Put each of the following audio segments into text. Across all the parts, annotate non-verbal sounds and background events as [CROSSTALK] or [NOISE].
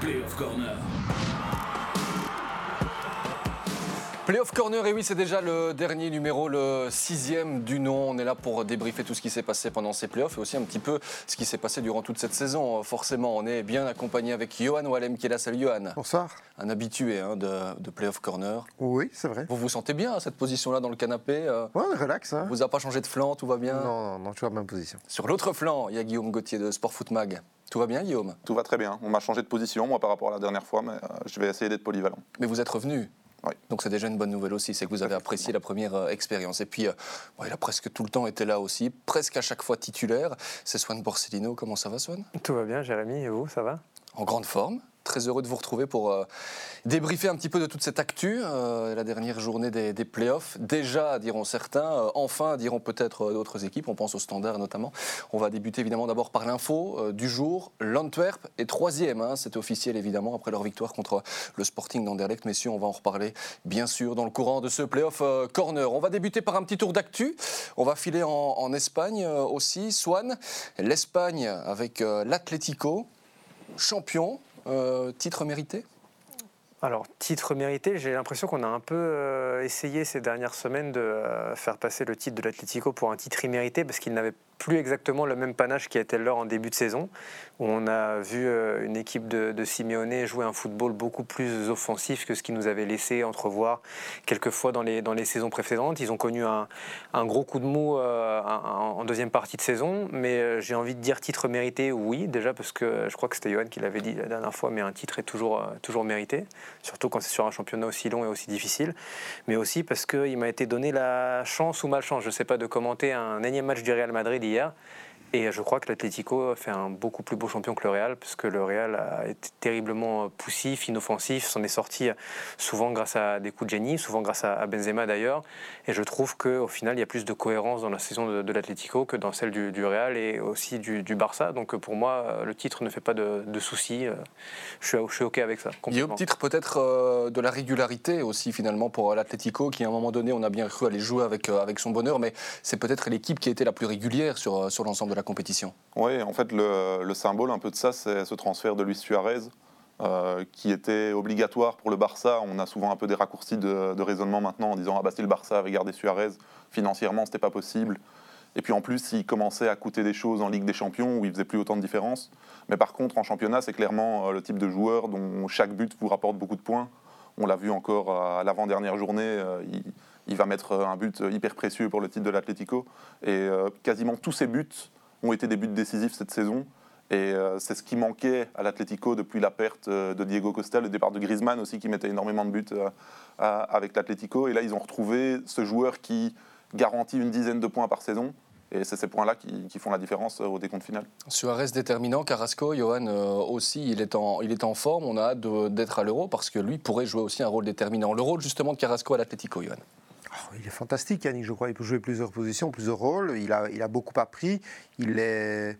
Playoff Corner. Playoff Corner, et oui, c'est déjà le dernier numéro, le sixième du nom. On est là pour débriefer tout ce qui s'est passé pendant ces playoffs et aussi un petit peu ce qui s'est passé durant toute cette saison. Forcément, on est bien accompagné avec Johan Wallem qui est là. Salut Johan. Bonsoir. Un habitué hein, de, de Playoff Corner. Oui, c'est vrai. Vous vous sentez bien à cette position-là dans le canapé euh, Ouais, relax. Hein. Vous n'avez pas changé de flanc, tout va bien? Non, non, non, toujours la même position. Sur l'autre flanc, il y a Guillaume Gauthier de Sport Foot Mag. Tout va bien, Guillaume? Tout va très bien. On m'a changé de position, moi, par rapport à la dernière fois, mais euh, je vais essayer d'être polyvalent. Mais vous êtes revenu Oui. Donc c'est déjà une bonne nouvelle aussi, c'est que vous avez apprécié la première euh, expérience. Et puis, euh, bon, il a presque tout le temps été là aussi, presque à chaque fois titulaire. C'est Swan Borsellino. Comment ça va, Swan? Tout va bien, Jérémy, et vous, ça va? En grande forme. Très heureux de vous retrouver pour euh, débriefer un petit peu de toute cette actu, euh, la dernière journée des, des playoffs. Déjà, diront certains, euh, enfin, diront peut-être d'autres équipes, on pense au standard notamment. On va débuter évidemment d'abord par l'info du jour. L'Antwerp est troisième, hein, c'est officiel évidemment, après leur victoire contre le Sporting d'Anderlecht. Messieurs, on va en reparler bien sûr dans le courant de ce playoff corner. On va débuter par un petit tour d'actu. On va filer en, Espagne aussi. Swan, l'Espagne avec l'Atlético, champion, titre mérité Alors, titre mérité, j'ai l'impression qu'on a un peu euh, essayé ces dernières semaines de euh, faire passer le titre de l'Atlético pour un titre immérité parce qu'il n'avait plus exactement le même panache qui était leur en début de saison, où on a vu euh, une équipe de, de Simeone jouer un football beaucoup plus offensif que ce qui nous avait laissé entrevoir quelquefois dans les, dans les saisons précédentes. Ils ont connu un, un gros coup de mou en deuxième partie de saison, mais j'ai envie de dire titre mérité, oui, déjà parce que je crois que c'était Johan qui l'avait dit la dernière fois, mais un titre est toujours, toujours mérité, surtout quand c'est sur un championnat aussi long et aussi difficile, mais aussi parce qu'il m'a été donné la chance ou malchance, je ne sais pas, de commenter un énième match du Real Madrid hier. Et je crois que l'Atlético fait un beaucoup plus beau champion que le Real, parce que le Real a été terriblement poussif, inoffensif, s'en est sorti souvent grâce à des coups de génie, souvent grâce à Benzema d'ailleurs. Et je trouve qu'au final, il y a plus de cohérence dans la saison de, de l'Atlético que dans celle du, Real et aussi du, Barça. Donc pour moi, le titre ne fait pas de, de soucis. Je suis, OK avec ça. Guillaume, complètement. titre peut-être euh, de la régularité aussi finalement pour l'Atlético qui à un moment donné on a bien cru aller jouer avec, euh, avec son bonheur mais c'est peut-être l'équipe qui a été la plus régulière sur, euh, sur l'ensemble de la compétition. Oui, en fait, le, le symbole un peu de ça, c'est ce transfert de Luis Suarez, euh, qui était obligatoire pour le Barça. On a souvent un peu des raccourcis de, raisonnement maintenant en disant Ah bah si le Barça avait gardé Suarez, financièrement, c'était pas possible. Et puis en plus, il commençait à coûter des choses en Ligue des Champions où il faisait plus autant de différence. Mais par contre, en championnat, c'est clairement euh, le type de joueur dont chaque but vous rapporte beaucoup de points. On l'a vu encore à l'avant-dernière journée. euh, il, va mettre un but hyper précieux pour le titre de l'Atlético. Et quasiment tous ses buts ont été des buts décisifs cette saison. Et euh, c'est ce qui manquait à l'Atlético depuis la perte euh, de Diego Costa, le départ de Griezmann aussi qui mettait énormément de buts euh, avec l'Atlético. Et là, ils ont retrouvé ce joueur qui garantit une dizaine de points par saison. Et c'est ces points-là qui, font la différence au décompte final. Suarez déterminant, Carrasco, Johan aussi, il est, en, il est en forme, on a hâte d'être à l'Euro parce que lui pourrait jouer aussi un rôle déterminant. Le rôle justement de Carrasco à l'Atlético, Johan. Oh, il est fantastique, Yannick, je crois. Il peut jouer plusieurs positions, plusieurs rôles. Il a, beaucoup appris. Il est,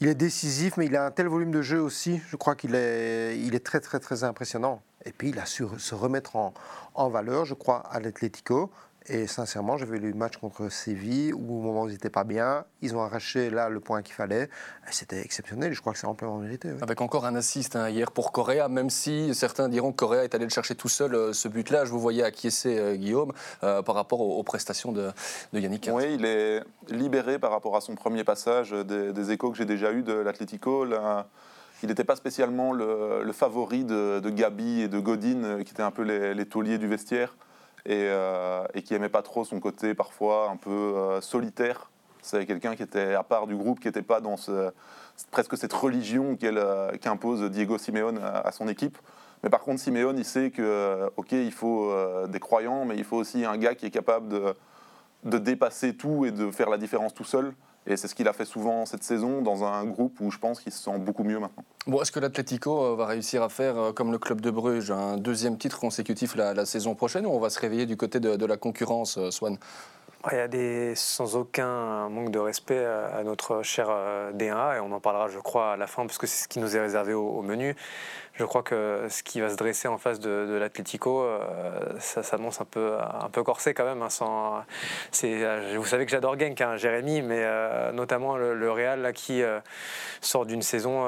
décisif, mais il a un tel volume de jeu aussi. Je crois qu'il est, il est très, très, très impressionnant. Et puis, il a su se remettre en, en valeur, je crois, à l'Atlético. Et sincèrement, j'avais lu le match contre Séville où, au moment où ils n'étaient pas bien, ils ont arraché là le point qu'il fallait. Et C'était exceptionnel. Je crois que c'est amplement mérité. oui. Avec encore un assist hein, hier pour Correa, même si certains diront que Correa est allé le chercher tout seul euh, ce but-là. Je vous voyais acquiescer, euh, Guillaume, euh, par rapport aux, aux prestations de, de Yannick. Carrasco. Oui, il est libéré par rapport à son premier passage des, des échos que j'ai déjà eu de l'Atlético. Il n'était pas spécialement le, le favori de, de Gabi et de Godin, euh, qui étaient un peu les, les tauliers du vestiaire, et, euh, et qui n'aimait pas trop son côté parfois un peu euh, solitaire. C'est quelqu'un qui était à part du groupe, qui n'était pas dans presque cette religion euh, qu'impose Diego Simeone à, son équipe. Mais par contre, Simeone, il sait que, ok, il faut des croyants, mais il faut aussi un gars qui est capable de dépasser tout et de faire la différence tout seul. Et c'est ce qu'il a fait souvent cette saison dans un groupe où je pense qu'il se sent beaucoup mieux maintenant. Bon, est-ce que l'Atlético euh, va réussir à faire euh, comme le club de Bruges, un deuxième titre consécutif la, saison prochaine ou on va se réveiller du côté de, de la concurrence, euh, Swan? Il y a des, sans aucun manque de respect à notre cher D1A, et on en parlera, je crois, à la fin, parce que c'est ce qui nous est réservé au, menu. Je crois que ce qui va se dresser en face de, de l'Atlético, ça s'annonce un peu, un peu corsé quand même. Hein, sans, vous savez que j'adore Genk, hein, Jérémy, mais notamment le, Real là, qui sort d'une saison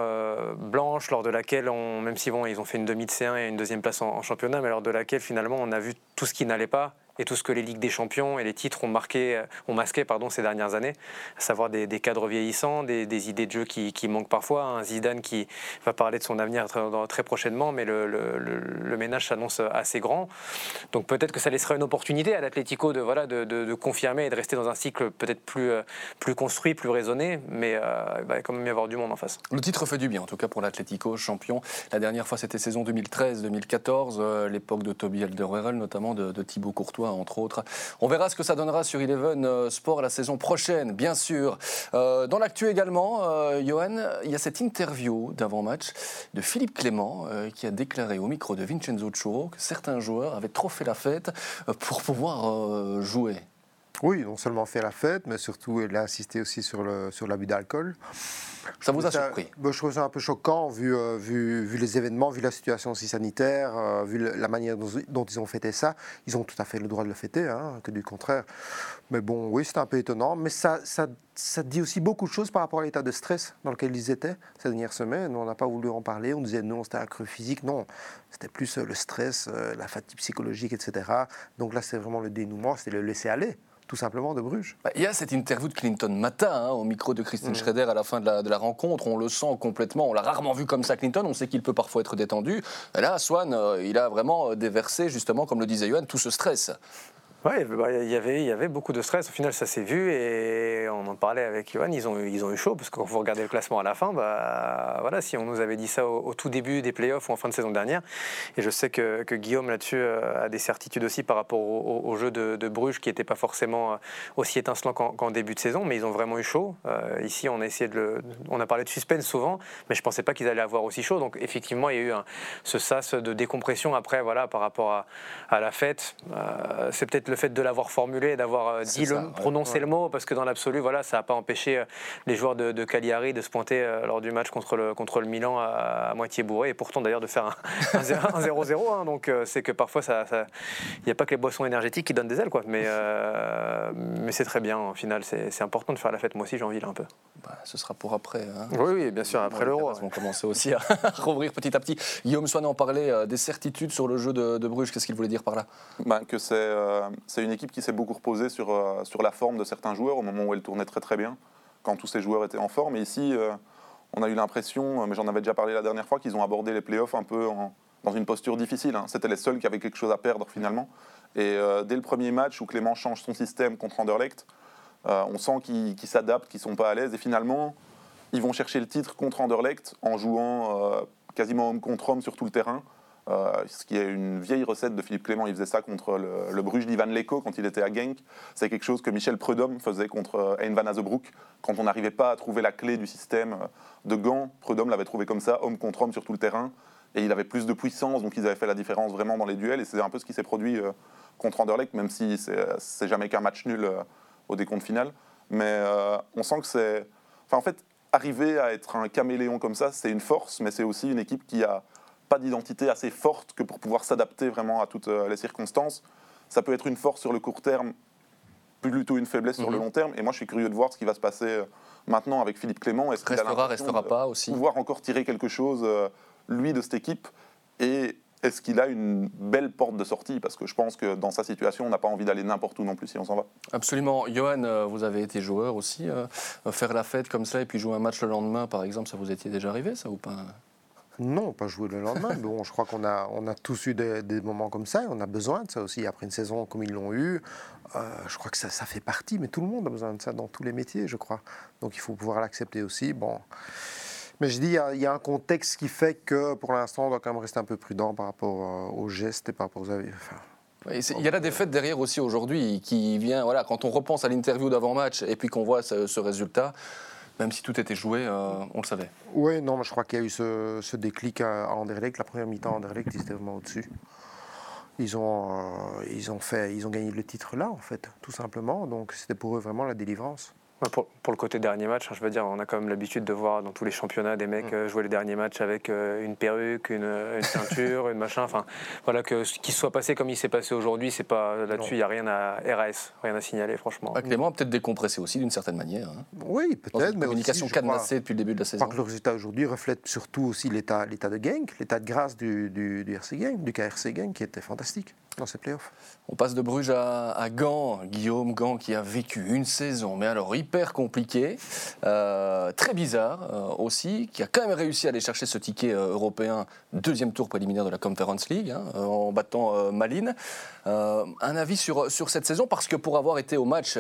blanche, lors de laquelle, même si bon, ils ont fait une demi de C1 et une deuxième place en championnat, mais lors de laquelle finalement on a vu tout ce qui n'allait pas et tout ce que les Ligues des Champions et les titres ont, euh, masqué pardon, ces dernières années, à savoir des, cadres vieillissants, des, idées de jeu qui, manquent parfois. Un Zidane qui va parler de son avenir très, prochainement, mais le, ménage s'annonce assez grand. Donc peut-être que ça laissera une opportunité à l'Atlético de, voilà, de, confirmer et de rester dans un cycle peut-être plus, euh, construit, plus raisonné, mais euh, il va quand même y avoir du monde en face. Le titre fait du bien, en tout cas pour l'Atlético, champion. La dernière fois, c'était saison 2013-2014, l'époque de Toby Alderweireld, notamment de, de Thibaut Courtois entre autres. On verra ce que ça donnera sur Eleven euh, Sport la saison prochaine, bien sûr. Euh, dans l'actu également, euh, Johan, il y a cette interview d'avant-match de Philippe Clément qui a déclaré au micro de Vincenzo Churo que certains joueurs avaient trop fait la fête pour pouvoir jouer. Oui, non seulement fait la fête, mais surtout il a insisté aussi sur l'abus sur d'alcool. Ça vous a surpris? Je trouve ça un peu choquant, vu, euh, vu, vu, les événements, vu la situation aussi sanitaire, euh, vu la manière dont, ils ont fêté ça. Ils ont tout à fait le droit de le fêter, hein, que du contraire. Mais bon, oui, c'est un peu étonnant. Mais ça, ça, ça, dit aussi beaucoup de choses par rapport à l'état de stress dans lequel ils étaient ces dernières semaines. On n'a pas voulu en parler. On disait non, c'était un creux physique. Non, c'était plus euh, le stress, la fatigue psychologique, etc. Donc là, c'est vraiment le dénouement, c'est le laisser aller tout simplement de Bruges. Bah, il y a cette interview de Clinton Matin hein, au micro de Christine mm. Schroeder à la fin de la, rencontre. On le sent complètement. On l'a rarement vu comme ça, Clinton. On sait qu'il peut parfois être détendu. là, Swan, euh, il a vraiment euh, déversé, justement, comme le disait Johan, tout ce stress. Oui, bah, il y avait, beaucoup de stress. Au final, ça s'est vu et on en parlait avec Johan. Ils ont, eu chaud parce que quand vous regardez le classement à la fin, bah, voilà, si on nous avait dit ça au, tout début des playoffs ou en fin de saison dernière, et je sais que, Guillaume là-dessus euh, a des certitudes aussi par rapport au, jeu de, Bruges qui n'était pas forcément euh, aussi étincelant qu'en début de saison, mais ils ont vraiment eu chaud. Euh, ici, on a parlé de suspense souvent, mais je pensais pas qu'ils allaient avoir aussi chaud. Donc effectivement, il y a eu ce sas de décompression après, voilà, par rapport à, à la fête. c'est peut-être le fait de l'avoir formulé, d'avoir euh, dit le, prononcé le mot, parce que dans l'absolu, voilà, ça n'a pas empêché euh, les joueurs de, Cagliari de se pointer euh, lors du match contre le, contre le Milan à, moitié bourré, et pourtant d'ailleurs de faire un 0-0. Hein, donc c'est que parfois, il ça, n'y a pas que les boissons énergétiques qui donnent des ailes, quoi. Mais, mais c'est très bien, au final, c'est important de faire la fête. Moi aussi, j'en vis là un peu. Bah, ce sera pour après. Hein. Oui, oui, bien sûr, après l'euro. On vont commencer aussi à [LAUGHS] rouvrir petit à petit. Guillaume Swan en parlait des certitudes sur le jeu de, Bruges. Qu'est-ce qu'il voulait dire par là? Bah, Que c'est une équipe qui s'est beaucoup reposée sur, euh, sur la forme de certains joueurs au moment où elle tournait très très bien, quand tous ces joueurs étaient en forme. Et ici, euh, on a eu l'impression, euh, mais j'en avais déjà parlé la dernière fois, qu'ils ont abordé les playoffs un peu dans une posture difficile. Hein. C'était les seuls qui avaient quelque chose à perdre finalement. Et dès le premier match où Clément change son système contre Anderlecht, on sent qu'ils s'adaptent, qu'ils ne sont pas à l'aise. Et finalement, ils vont chercher le titre contre Anderlecht en jouant quasiment homme contre homme sur tout le terrain. Euh, ce qui est une vieille recette de Philippe Clément. Il faisait ça contre le, Bruges d'Ivan Leko quand il était à Genk. C'est quelque chose que Michel Prudhomme faisait contre Hein van Azebroek. Quand on n'arrivait pas à trouver la clé du système de Gand, Prudhomme l'avait trouvé comme ça, homme contre homme sur tout le terrain. Et il avait plus de puissance, donc ils avaient fait la différence vraiment dans les duels. Et c'est un peu ce qui s'est produit euh, contre Anderlecht, même si c'est jamais qu'un match nul au décompte final. Mais on sent que c'est. Enfin, en fait, arriver à être un caméléon comme ça, c'est une force, mais c'est aussi une équipe qui a pas d'identité assez forte que pour pouvoir s'adapter vraiment à toutes euh, les circonstances. Ça peut être une force sur le court terme, plutôt une faiblesse sur le mhm. long terme. Et moi, je suis curieux de voir ce qui va se passer euh, maintenant avec Philippe Clément. Est-ce qu'il restera, restera pas aussi Pouvoir encore tirer quelque chose, euh, lui, de cette équipe? Et est-ce qu'il a une belle porte de sortie? Parce que je pense que dans sa situation, on n'a pas envie d'aller n'importe où non plus si on s'en va. Absolument. Johan, vous avez été joueur aussi. faire la fête comme ça et puis jouer un match le lendemain, par exemple, ça vous était déjà arrivé, ça ou pas? Non, pas jouer le lendemain. [LAUGHS] bon, je crois qu'on a, on a tous eu des, moments comme ça. Et on a besoin de ça aussi. Après une saison comme ils l'ont eu, euh, je crois que ça, ça, fait partie. Mais tout le monde a besoin de ça dans tous les métiers, je crois. Donc il faut pouvoir l'accepter aussi. Bon. Mais je dis, il y, a, un contexte qui fait que pour l'instant, on doit quand même rester un peu prudent par rapport euh, aux gestes et par rapport aux avis. il y a la défaite derrière aussi aujourd'hui qui vient, voilà, quand on repense à l'interview d'avant-match et puis qu'on voit ce résultat, même si tout était joué, euh, on le savait. Oui, non, je crois qu'il y a eu ce, déclic à, Anderlecht. La première mi-temps, Anderlecht, ils étaient vraiment au-dessus. Ils ont, euh, ils, ont fait, ils ont gagné le titre là, en fait, tout simplement. Donc c'était pour eux vraiment la délivrance. Pour, pour, le côté dernier match, hein, je veux dire, on a quand même l'habitude de voir dans tous les championnats des mecs mm. euh, jouer les derniers matchs avec euh, une perruque, une, une ceinture, [LAUGHS] une machin. Enfin, voilà, que ce qui soit passé comme il s'est passé aujourd'hui, c'est pas là-dessus, il n'y a rien à RAS, rien à signaler, franchement. Ah, Clément a peut-être décompressé aussi d'une certaine manière. Hein. Oui, peut-être. mais communication cadenassée depuis le début de la saison. Je crois que le résultat aujourd'hui reflète surtout aussi l'état de gang, l'état de grâce du, du, du RC du KRC Gang, qui était fantastique dans ces playoffs? On passe de Bruges à, Gand. Guillaume Gand qui a vécu une saison, mais alors hyper compliquée, euh, très bizarre euh, aussi, qui a quand même réussi à aller chercher ce ticket euh, européen, deuxième tour préliminaire de la Conference League, hein, en battant Malines. un avis sur, sur cette saison, parce que pour avoir été au match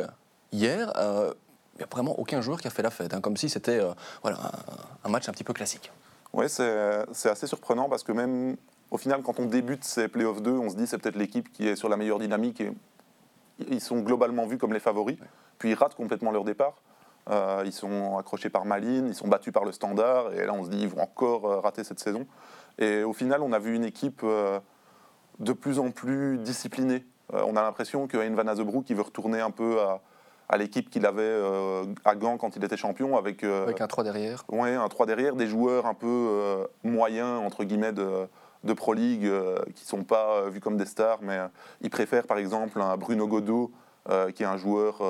hier, il n'y a vraiment aucun joueur qui a fait la fête, hein, comme si c'était voilà, un, un match un petit peu classique. Oui, c'est assez surprenant parce que même au final, quand on débute ces playoffs 2, on se dit c'est peut-être l'équipe qui est sur la meilleure dynamique et ils sont globalement vus comme les favoris. Puis ils ratent complètement leur départ. Euh, ils sont accrochés par Malines, ils sont battus par le Standard et là on se dit ils vont encore euh, rater cette saison. Et au final, on a vu une équipe euh, de plus en plus disciplinée. on a l'impression que Van Azebroek qui veut retourner un peu à, à l'équipe qu'il avait à Gand quand il était champion avec, avec un 3 derrière. Oui, un 3 derrière, des joueurs un peu moyens entre guillemets de de Pro League euh, qui ne sont pas euh, vus comme des stars, mais euh, ils préfèrent par exemple un Bruno Godot, qui est un joueur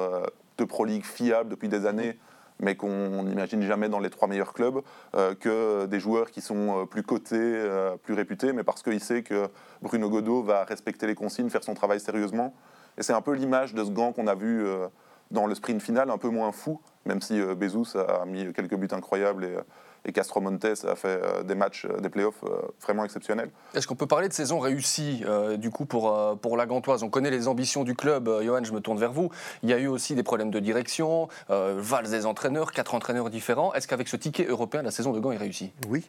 de Pro League fiable depuis des années, mais qu'on n'imagine jamais dans les trois meilleurs clubs, que des joueurs qui sont plus cotés, plus réputés, mais parce qu'il sait que Bruno Godot va respecter les consignes, faire son travail sérieusement. Et c'est un peu l'image de ce gant qu'on a vu dans le sprint final, un peu moins fou, même si Bezos a mis quelques buts incroyables et et Castro Montes a fait euh, des matchs, euh, des playoffs euh, vraiment exceptionnels. Est-ce qu'on peut parler de saison réussie du coup pour, pour la Gantoise On connaît les ambitions du club. Johan, je me tourne vers vous. Il y a eu aussi des problèmes de direction, valse des entraîneurs, quatre entraîneurs différents. Est-ce qu'avec ce ticket européen, la saison de Gand est réussie? Oui,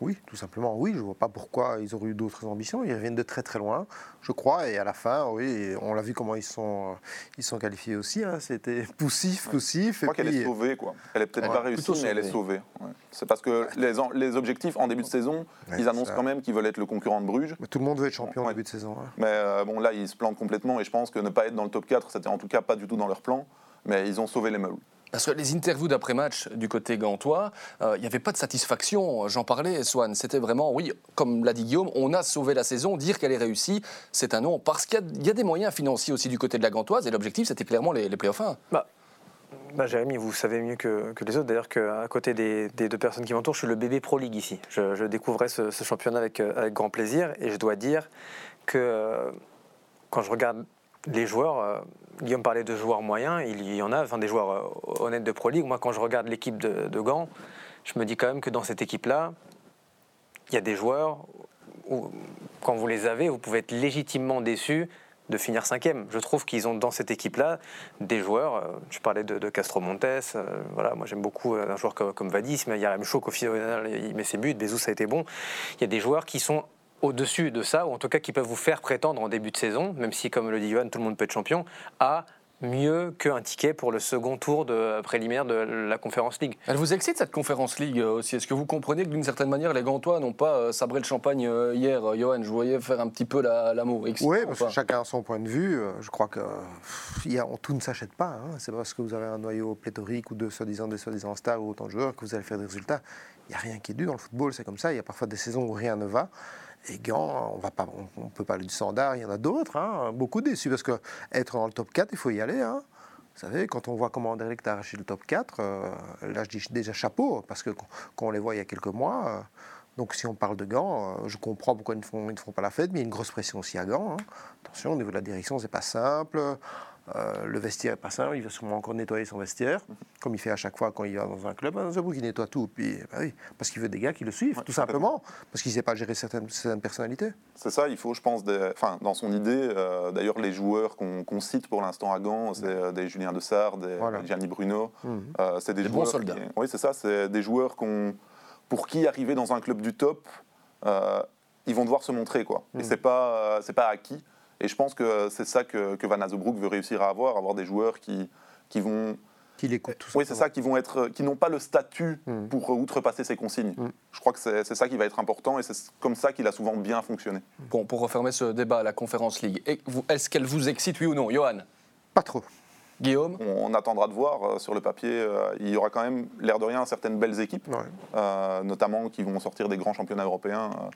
oui, tout simplement, oui. Je ne vois pas pourquoi ils auraient eu d'autres ambitions. Ils reviennent de très très loin, je crois. Et à la fin, oui, on l'a vu comment ils sont, ils sont qualifiés aussi. Hein. C'était [LAUGHS] poussif, poussif. Je crois qu'elle est sauvée, quoi. Elle est peut-être pas réussie, mais elle est sauvée. C'est parce que les, les, objectifs en début de saison, ils annoncent quand même qu'ils veulent être le concurrent de Bruges. tout le monde veut être champion en début de saison. Mais euh, bon, là, ils se plantent complètement. Et je pense que ne pas être dans le top 4, c'était en tout cas pas du tout dans leur plan. Mais ils ont sauvé les meubles. Parce que les interviews d'après-match du côté gantois, euh, il n'y avait pas de satisfaction. J'en parlais, Swan. C'était vraiment, oui, comme l'a dit Guillaume, on a sauvé la saison. Dire qu'elle est réussie, c'est un non. Parce qu'il y, a des moyens financiers aussi du côté de la gantoise. Et l'objectif, c'était clairement les, les playoffs 1. Bah. Bah, Jérémy, vous savez mieux que, les autres, d'ailleurs, qu'à côté des, deux personnes qui m'entourent, je suis le bébé Pro League ici. Je, découvrais ce, championnat avec, euh, avec, grand plaisir et je dois dire que euh, quand je regarde les joueurs, Guillaume parlait de joueurs moyens, il y en a, enfin des joueurs euh, honnêtes de Pro League. Moi, quand je regarde l'équipe de, Gand, je me dis quand même que dans cette équipe-là, il y a des joueurs où, quand vous les avez, vous pouvez être légitimement déçu de finir cinquième. Je trouve qu'ils ont dans cette équipe-là des joueurs. Euh, je parlais de, Castro Montes. Euh, voilà, moi j'aime beaucoup un joueur comme, Vadis, mais il y a même Chouk au final, il met ses buts. Bezou, ça a été bon. Il y a des joueurs qui sont au-dessus de ça, ou en tout cas qui peuvent vous faire prétendre en début de saison, même si, comme le dit Johan, tout le monde peut être champion, à mieux qu'un ticket pour le second tour de préliminaire de la Conférence League. Elle vous excite cette Conférence League euh, aussi? Est-ce que vous comprenez que d'une certaine manière les Gantois n'ont pas euh, sabré le champagne euh, hier? Johan, je voyais faire un petit peu l'amour. oui, parce que chacun a son point de vue. Je crois que tout ne s'achète pas. Hein. C'est parce que vous avez un noyau pléthorique ou de soi-disant des soi-disant stars ou autant de joueurs que vous allez faire des résultats. Il n'y a rien qui est dû dans le football, c'est comme ça. Il y a parfois des saisons où rien ne va. Et Gand, on va pas, on, peut parler du standard, il y en a d'autres, hein, beaucoup déçus, parce que être dans le top 4, il faut y aller. Hein. Vous savez, quand on voit comment Anderlecht a arraché le top 4, euh, là je dis déjà chapeau, parce que quand on les voit il y a quelques mois, euh, donc si on parle de Gand, euh, je comprends pourquoi ils ne, font, pas la fête, mais il y a une grosse pression aussi à Gand. Hein. Attention, au niveau de la direction, c'est pas simple. Euh, le vestiaire n'est pas simple, il va sûrement encore nettoyer son vestiaire, comme il fait à chaque fois quand il va dans un club. Dans un il nettoie tout. Puis, bah oui, parce qu'il veut des gars qui le suivent, tout simplement, parce qu'il ne sait pas gérer certaines, certaines personnalités. C'est ça, il faut, je pense, enfin, dans son idée, euh, d'ailleurs, les joueurs qu'on cite pour l'instant à Gand, c'est euh, des Julien Dessart, des Gianni Bruno. Mhm. c'est des, bons soldats. oui, c'est ça, c'est des joueurs pour qui arriver dans un club du top, ils vont devoir se montrer. Quoi. Et mhm. ce n'est pas, c'est pas acquis. Et je pense que c'est ça que, Van Azebroek veut réussir à avoir, avoir des joueurs qui, qui vont Qui l'écoute tout Oui, c'est ça, qui vont être, qui n'ont pas le statut Mm. pour outrepaser ces consignes. Mm. Je crois que c'est c'est ça qui va être important et c'est comme ça qu'il a souvent bien fonctionné. Bon, pour refermer ce débat, la Conférence League, est-ce qu'elle vous excite, oui ou non Johan? Pas trop. Guillaume? On, on attendra de voir euh, sur le papier. euh, il y aura quand même, l'air de rien, certaines belles équipes, Ouais. euh, notamment qui vont sortir des grands championnats européens. euh.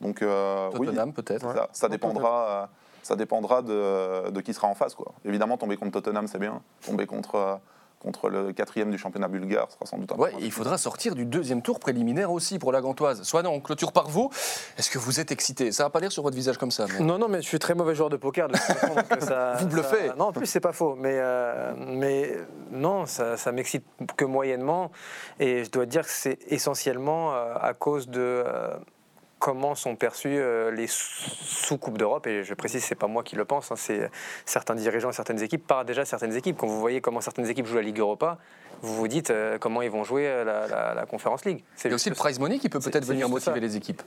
donc euh, oui, Tottenham peut-être Ouais. ça, ça dépendra, euh, ça dépendra de, de qui sera en face. Quoi. Évidemment, tomber contre Tottenham, c'est bien. Tomber contre, euh, contre le quatrième du championnat bulgare sera sans doute un Ouais, il faudra sortir du deuxième tour préliminaire aussi pour la Gantoise. Soit non, on clôture par vous. Est-ce que vous êtes excité? Ça va pas l'air sur votre visage comme ça. mais- Non, non, mais je suis très mauvais joueur de poker. de façon, donc ça- [LAUGHS] Vous bluffez. ça- Non, en plus, c'est pas faux. Mais, euh, mais non, ça, ça m'excite que moyennement. Et je dois dire que c'est essentiellement euh, à cause de euh, comment sont perçues euh, les sous- sous-coupes d'Europe. Et je précise, c'est pas moi qui le pense, hein, c'est certains dirigeants et certaines équipes, par déjà certaines équipes. Quand vous voyez comment certaines équipes jouent la Ligue Europa, vous vous dites euh, comment ils vont jouer euh, la, la, la Conference League. Il y a aussi le prize money qui peut C'est- peut-être c'est venir motiver ça. les équipes.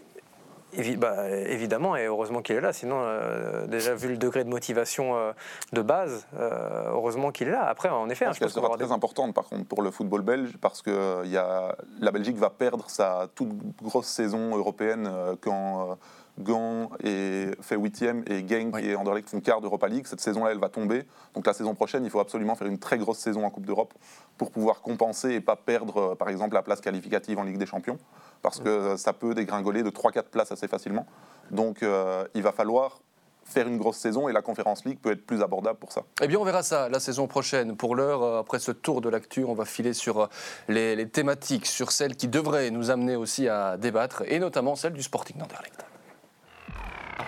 Évi- bah, évidemment, et heureusement qu'il est là. Sinon, euh, déjà vu le degré de motivation euh, de base, euh, heureusement qu'il est là. Après, en effet, hein, je pense sera avoir des- très importante par contre pour le football belge parce que il y a, la Belgique va perdre sa toute grosse saison européenne quand Gand est, fait huitième et Genk Oui. et Anderlecht font quart d'Europa League. Cette saison-là, elle va tomber. Donc la saison prochaine, il faut absolument faire une très grosse saison en Coupe d'Europe pour pouvoir compenser et pas perdre, par exemple, la place qualificative en Ligue des Champions parce que ça peut dégringoler de 3-4 places assez facilement. Donc euh, il va falloir faire une grosse saison et la Conférence League peut être plus abordable pour ça. Eh bien, on verra ça la saison prochaine. Pour l'heure, euh, après ce tour de l'actu, on va filer sur euh, les, les thématiques, sur celles qui devraient nous amener aussi à débattre, et notamment celle du Sporting d'Anderlecht.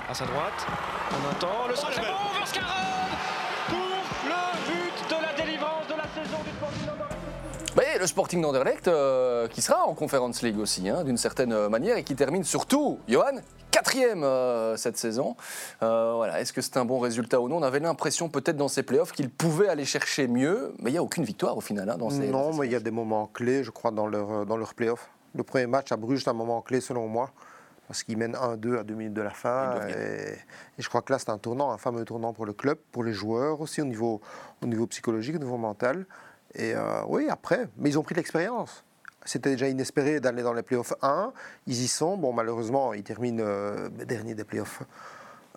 à sa droite. On attend le centre est le Sporting d'Anderlecht, euh, qui sera en Conference League aussi, hein, d'une certaine manière, et qui termine surtout, Johan, quatrième euh, cette saison. Euh, voilà. Est-ce que c'est un bon résultat ou non? On avait l'impression peut-être dans ces playoffs qu'il pouvait aller chercher mieux, mais il n'y a aucune victoire au final hein, dans ces Non, dans ces mais il y a des moments clés, je crois, dans leur, euh, dans leur play-off. Le premier match à Bruges, c'est un moment clé selon moi, parce qu'ils mènent 1-2 à deux minutes de la fin. Et, et je crois que là, c'est un tournant, un fameux tournant pour le club, pour les joueurs aussi, au niveau, au niveau psychologique, au niveau mental. Et euh, oui, après, mais ils ont pris de l'expérience. C'était déjà inespéré d'aller dans les playoffs 1. Ils y sont. Bon, malheureusement, ils terminent euh, dernier des playoffs.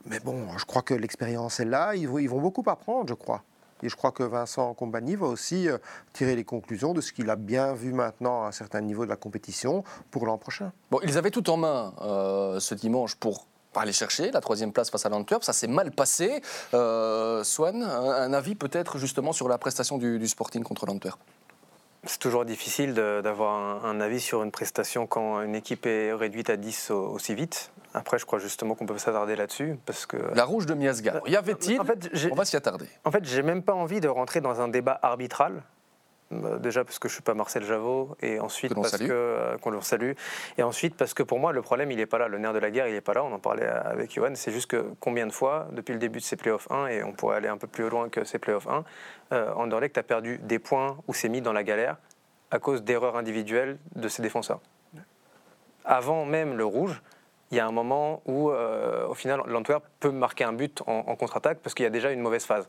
Mais bon, je crois que l'expérience est là. Ils vont, beaucoup apprendre, je crois. Et je crois que Vincent Compagnie va aussi euh, tirer les conclusions de ce qu'il a bien vu maintenant à un certain niveau de la compétition pour l'an prochain. Bon, ils avaient tout en main euh, ce dimanche pour aller chercher la troisième place face à l'Antwerp. Ça s'est mal passé. Euh, Swan, un, un avis peut-être justement sur la prestation du, du Sporting contre l'Antwerp? C'est toujours difficile d'avoir un, un avis sur une prestation quand une équipe est réduite à 10 au- aussi vite. Après, je crois justement qu'on peut s'attarder là-dessus parce que. La rouge de Miasga. Y avait-il? En fait, j'ai- On va s'y attarder. En fait, j'ai même pas envie de rentrer dans un débat arbitral. Euh, Déjà parce que je suis pas Marcel Javot et ensuite Que parce salue. que euh, qu'on le salue. Et ensuite parce que pour moi le problème il est pas là. Le nerf de la guerre il est pas là. On en parlait avec Johan. C'est juste que combien de fois depuis le début de ces playoffs 1 et on pourrait aller un peu plus loin que ces playoffs 1 euh, Anderlecht a perdu des points ou s'est mis dans la galère à cause d'erreurs individuelles de ses défenseurs. Avant même le rouge il y a un moment où, euh, au final, l'Antwerp peut marquer un but en, en contre-attaque parce qu'il y a déjà une mauvaise phase.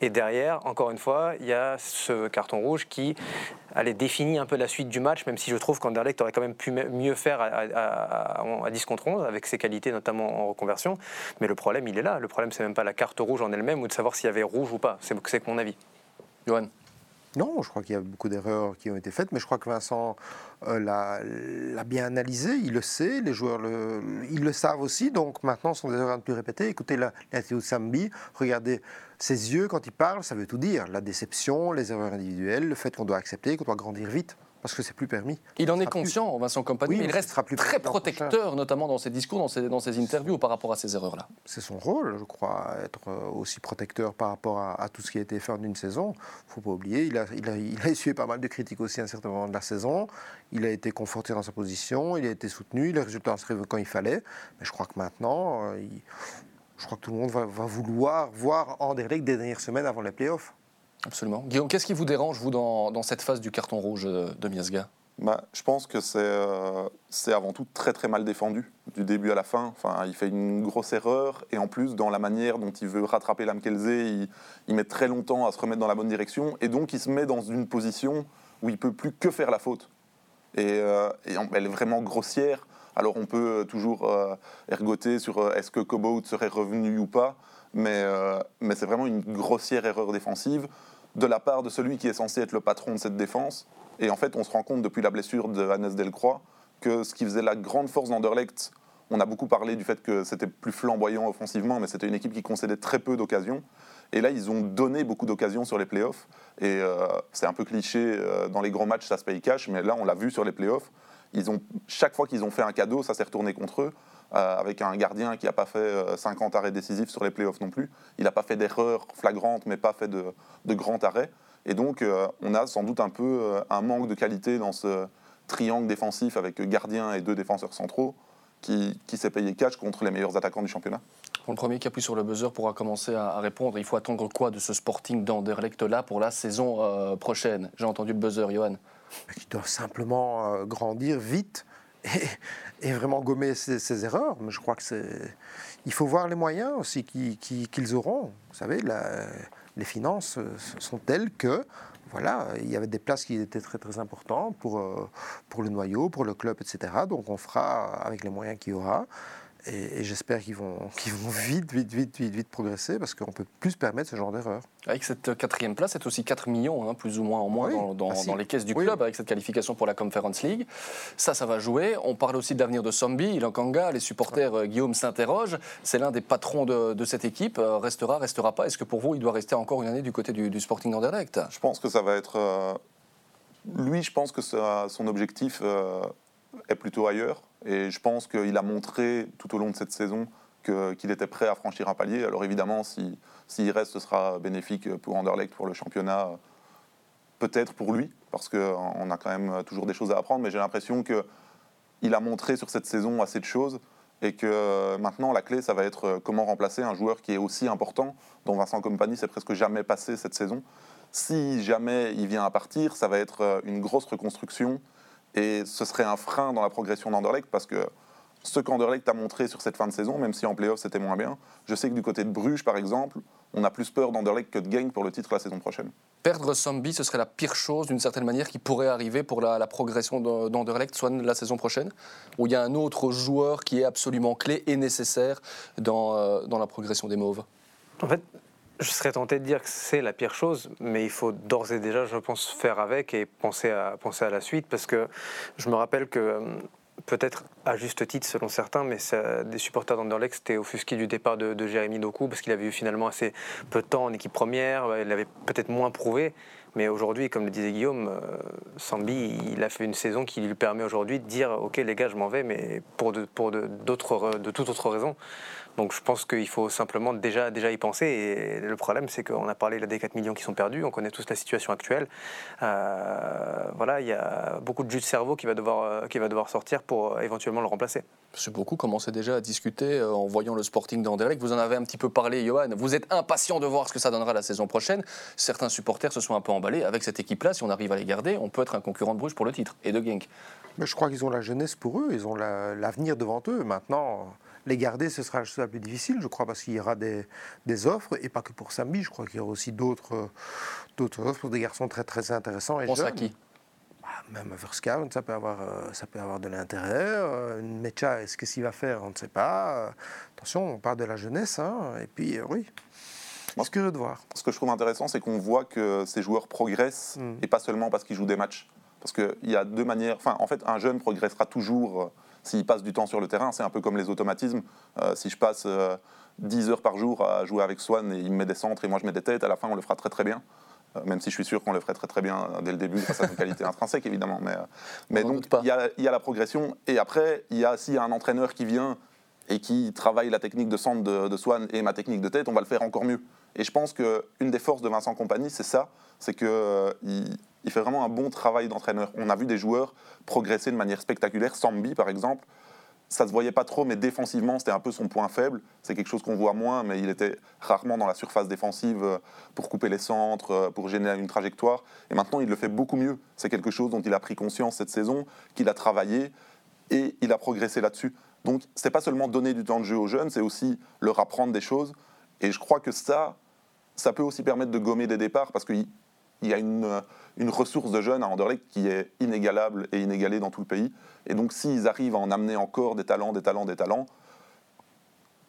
Et derrière, encore une fois, il y a ce carton rouge qui allait définir un peu la suite du match, même si je trouve qu'Anderlecht aurait quand même pu mieux faire à, à- à- à 10 contre 11, avec ses qualités notamment en reconversion. Mais le problème, il est là. Le problème, c'est même pas la carte rouge en elle-même ou de savoir s'il y avait rouge ou pas. C'est c'est que mon avis. Johan? Non, je crois qu'il y a beaucoup d'erreurs qui ont été faites, mais je crois que Vincent euh, l'a bien analysé, il le sait, les joueurs le, ils le savent aussi, donc maintenant ce sont des erreurs à ne plus répéter. Écoutez la- l'interview de Sambi, regardez ses yeux quand il parle, ça veut tout dire. La déception, les erreurs individuelles, le fait qu'on doit accepter, qu'on doit grandir vite, parce que c'est plus permis. Il en est plus- conscient, Vincent Compagnie, Oui, mais il reste sera plus très protecteur, notamment dans ses discours, dans ses, dans ses interviews, par rapport à ces erreurs-là. C'est son rôle, je crois, être euh, aussi protecteur par rapport à, à tout ce qui a été fait en une saison. Il ne faut pas oublier, il a, il, a, il a essuyé pas mal de critiques aussi à un certain moment de la saison. Il a été conforté dans sa position, il a été soutenu, les résultats arrivés quand il fallait. Mais je crois que maintenant, euh, il- je crois que tout le monde va, va vouloir voir Anderlecht des dernières semaines avant les playoffs. Absolument. Guillaume, qu'est-ce qui vous dérange, vous, dans, dans cette phase du carton rouge euh, de Miasga bah, Je pense que euh, c'est avant tout très très mal défendu, du début à la fin. Enfin, il fait une grosse erreur, et en plus, dans la manière dont il veut rattraper Lamkelze, il, il met très longtemps à se remettre dans la bonne direction, et donc il se met dans une position où il peut plus que faire la faute. Et, euh, elle est vraiment grossière. Alors on peut toujours euh, ergoter sur euh, est-ce que Cobout serait revenu ou pas, mais, mais c'est vraiment une grossière erreur défensive de la part de celui qui est censé être le patron de cette défense. Et en fait, on se rend compte depuis la blessure de Hannes Delcroix que ce qui faisait la grande force d'Anderlecht, on a beaucoup parlé du fait que c'était plus flamboyant offensivement, mais c'était une équipe qui concédait très peu d'occasions. Et là, ils ont donné beaucoup d'occasions sur les playoffs. Et c'est un peu cliché, dans les grands matchs, ça se paye cash, mais là, on l'a vu sur les playoffs. Ils ont, chaque fois qu'ils ont fait un cadeau, ça s'est retourné contre eux. Euh, avec un gardien qui n'a pas fait 50 euh, arrêts décisifs sur les playoffs non plus. Il n'a pas fait d'erreurs flagrantes, mais pas fait de, de grands arrêts. Et donc, euh, on a sans doute un peu un manque de qualité dans ce triangle défensif avec gardien et deux défenseurs centraux qui, qui s'est payé cash contre les meilleurs attaquants du championnat. le premier qui appuie sur le buzzer pourra commencer à, répondre. Il faut attendre quoi de ce Sporting d'Anderlecht-là pour la saison prochaine? J'ai entendu le buzzer, Johan. Ils doivent simplement grandir vite et, vraiment gommer ces, erreurs. Mais je crois que c'est. Il faut voir les moyens aussi qu'ils auront. Vous savez, les finances sont telles que voilà, il y avait des places qui étaient très très importantes pour, euh, pour le noyau, pour le club, etc. Donc on fera avec les moyens qu'il y aura. Et, j'espère qu'ils vont, vont vite, vite, vite, vite, vite progresser parce qu'on peut plus se permettre ce genre d'erreur. Avec cette quatrième place, c'est aussi 4 millions, hein, plus ou moins en moins, dans, ah, les caisses du club, avec cette qualification pour la Conference League. Ça, ça va jouer. On parle aussi de l'avenir de Sombi, Ilankanga. Les supporters, euh, Guillaume s'interrogent. C'est l'un des patrons de, cette équipe. Euh, restera, restera pas? Est-ce que pour vous, il doit rester encore une année du côté du, Sporting Anderlecht Je pense que ça va être. Euh, lui, je pense que son objectif est plutôt ailleurs. Et je pense qu'il a montré tout au long de cette saison qu'il était prêt à franchir un palier. Alors évidemment, s'il si, reste, ce sera bénéfique pour Anderlecht, pour le championnat, peut-être pour lui, parce qu'on a quand même toujours des choses à apprendre, mais j'ai l'impression qu'il a montré sur cette saison assez de choses et que maintenant la clé, ça va être comment remplacer un joueur qui est aussi important, dont Vincent Compagnie s'est presque jamais passé cette saison. Si jamais il vient à partir, ça va être une grosse reconstruction et ce serait un frein dans la progression d'Anderlecht parce que ce qu'Anderlecht a montré sur cette fin de saison, même si en playoff c'était moins bien, je sais que du côté de Bruges par exemple, on a plus peur d'Anderlecht que de Genk pour le titre la saison prochaine. Perdre Sambi, ce serait la pire chose d'une certaine manière qui pourrait arriver pour la, progression d'Anderlecht, soit la saison prochaine, où il y a un autre joueur qui est absolument clé et nécessaire dans, euh, dans la progression des Mauves. En fait, je serais tenté de dire que c'est la pire chose, mais il faut d'ores et déjà, je pense, faire avec et penser à, penser à la suite, parce que je me rappelle que euh, peut-être à juste titre selon certains, mais des supporters d'Anderlecht étaient offusqués du départ de, Jérémy Doku parce qu'il avait eu finalement assez peu de temps en équipe première, il avait peut-être moins prouvé. Mais aujourd'hui, comme le disait Guillaume, euh, Sambi, il a fait une saison qui lui permet aujourd'hui de dire Ok, les gars, je m'en vais, mais pour, de, pour de, de toute autre raison. Donc je pense qu'il faut simplement déjà, déjà y penser. Et le problème, c'est qu'on a parlé des 4 millions qui sont perdus, on connaît tous la situation actuelle. Euh, voilà, il y a beaucoup de jus de cerveau qui va devoir, euh, qui va devoir sortir pour euh, éventuellement le remplacer. C'est beaucoup commencé déjà à discuter en voyant le Sporting d'Anderlecht. Vous en avez un petit peu parlé, Johan. Vous êtes impatient de voir ce que ça donnera la saison prochaine. Certains supporters se sont un peu emballés. Avec cette équipe-là, si on arrive à les garder, on peut être un concurrent de Bruges pour le titre et de Genk? Mais je crois qu'ils ont la jeunesse pour eux, ils ont l'avenir devant eux. Maintenant, les garder, ce sera, ce plus difficile, je crois, parce qu'il y aura des, offres, et pas que pour Sambi, je crois qu'il y aura aussi d'autres offres pour des garçons très très intéressants et On à qui? Bah, même Verskaven, ça peut avoir, euh, ça peut avoir de l'intérêt. Euh, Mecha, est-ce qu'il va faire On ne sait pas. attention, on parle de la jeunesse. Hein, et puis, euh, oui, c'est curieux de voir. Ce que je trouve intéressant, c'est qu'on voit que ces joueurs progressent, mm. et pas seulement parce qu'ils jouent des matchs. Parce qu'il y a deux manières. Enfin, en fait, un jeune progressera toujours s'il passe du temps sur le terrain, c'est un peu comme les automatismes. Euh, si je passe 10 euh, heures par jour à jouer avec Swan et il me met des centres et moi je mets des têtes, à la fin on le fera très très bien. Euh, même si je suis sûr qu'on le ferait très très bien dès le début grâce à nos qualités [LAUGHS] intrinsèques évidemment. Mais, mais donc il y, a, la progression et après il y a si un entraîneur qui vient et qui travaille la technique de centre de, Swan et ma technique de tête, on va le faire encore mieux. Et je pense qu'une des forces de Vincent Compagnie, c'est ça, c'est qu'il il fait vraiment un bon travail d'entraîneur. On a vu des joueurs progresser de manière spectaculaire. Sambi, par exemple, ça se voyait pas trop, mais défensivement, c'était un peu son point faible. C'est quelque chose qu'on voit moins, mais il était rarement dans la surface défensive euh, pour couper les centres, euh, pour générer une trajectoire. Et maintenant, il le fait beaucoup mieux. C'est quelque chose dont il a pris conscience cette saison, qu'il a travaillé et il a progressé là-dessus. Donc, c'est pas seulement donner du temps de jeu aux jeunes, c'est aussi leur apprendre des choses. Et je crois que ça, ça peut aussi permettre de gommer des départs parce qu'il y a une, une ressource de jeunes à Anderlecht qui est inégalable et inégalée dans tout le pays. Et donc, s'ils arrivent à en amener encore des talents, des talents, des talents,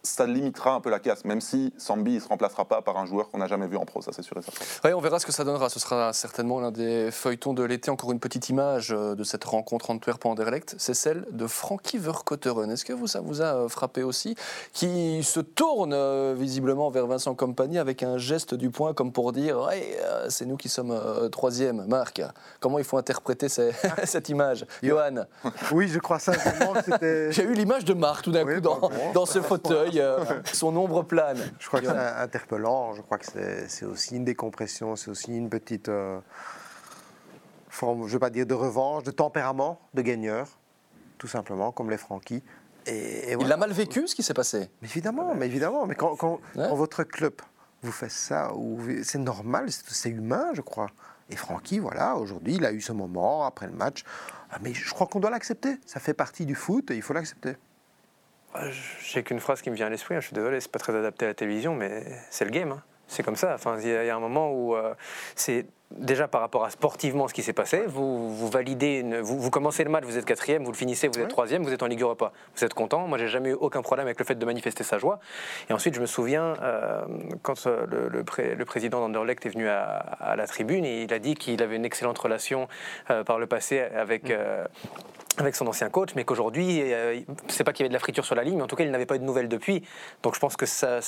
ça limitera un peu la casse, même si Sambi ne se remplacera pas par un joueur qu'on n'a jamais vu en pro, ça c'est sûr et certain. Oui, on verra ce que ça donnera. Ce sera certainement l'un des feuilletons de l'été. Encore une petite image euh, de cette rencontre Antwerp-Anderlecht, c'est celle de Frankie Verkotteren. Est-ce que vous, ça vous a euh, frappé aussi? Qui se tourne euh, visiblement vers Vincent Compagnie avec un geste du poing comme pour dire hey, c'est nous qui sommes troisième. Marc, comment il faut interpréter [LAUGHS] [LAUGHS] cette image? Johan Oui, je crois sincèrement que c'était. [LAUGHS] J'ai eu l'image de Marc tout d'un coup dans, dans ce fauteuil. Euh, son ombre plane. Je crois que c'est interpellant. Je crois que c'est aussi une décompression, c'est aussi une petite euh, forme, je ne vais pas dire de revanche, de tempérament de gagneur, tout simplement, comme les Franquis. Et, Il a mal vécu ce qui s'est passé. Mais évidemment, mais évidemment. Mais quand, quand, votre club vous fait ça, c'est normal, c'est humain, je crois. Et Francky, voilà, aujourd'hui, il a eu ce moment après le match. Ah, mais je crois qu'on doit l'accepter. Ça fait partie du foot et il faut l'accepter. Ah, j'ai qu'une phrase qui me vient à l'esprit, hein. je suis désolé, c'est pas très adapté à la télévision, mais c'est le game. Hein. C'est comme ça. Enfin, il y, a un moment où euh, c'est déjà par rapport à sportivement ce qui s'est passé. Vous, vous validez, vous, vous, commencez le match, vous êtes quatrième, vous le finissez, vous êtes troisième, vous êtes en Ligue Europa. Vous êtes content. Moi, j'ai jamais eu aucun problème avec le fait de manifester sa joie. Et ensuite, je me souviens euh, quand euh, le, le, président d'Anderlecht est venu à, la tribune, et il a dit qu'il avait une excellente relation par le passé avec avec son ancien coach, mais qu'aujourd'hui, euh, c'est pas qu'il y avait de la friture sur la ligne, mais en tout cas, il n'avait pas eu de nouvelles depuis. Donc je pense que ça,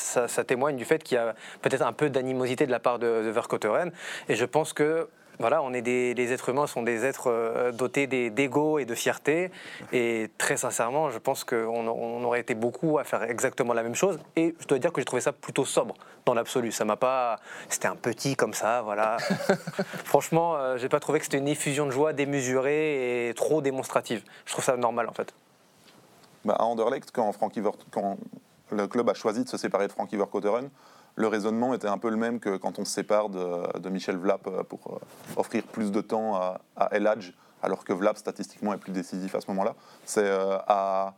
témoigne du fait qu'il y a peut-être un peu d'animosité de la part de, de Verkotteren. Et je pense que voilà, on est des, les êtres humains sont des êtres euh, dotés d'ego et de fierté. Et très sincèrement, je pense qu'on on aurait été beaucoup à faire exactement la même chose. Et je dois dire que j'ai trouvé ça plutôt sobre dans l'absolu. Ça m'a pas. C'était un petit comme ça, voilà. [LAUGHS] Franchement, je euh, j'ai pas trouvé que c'était une effusion de joie démesurée et trop démonstrative. Je trouve ça normal en fait. Bah, à Anderlecht, quand, Frankie quand le club a choisi de se séparer de Frankie Verkotteren, le raisonnement était un peu le même que quand on se sépare de, Michel Vlap euh, pour euh, offrir plus de temps à, El Hadj, alors que Vlap statistiquement est plus décisif à ce moment-là. C'est euh, à,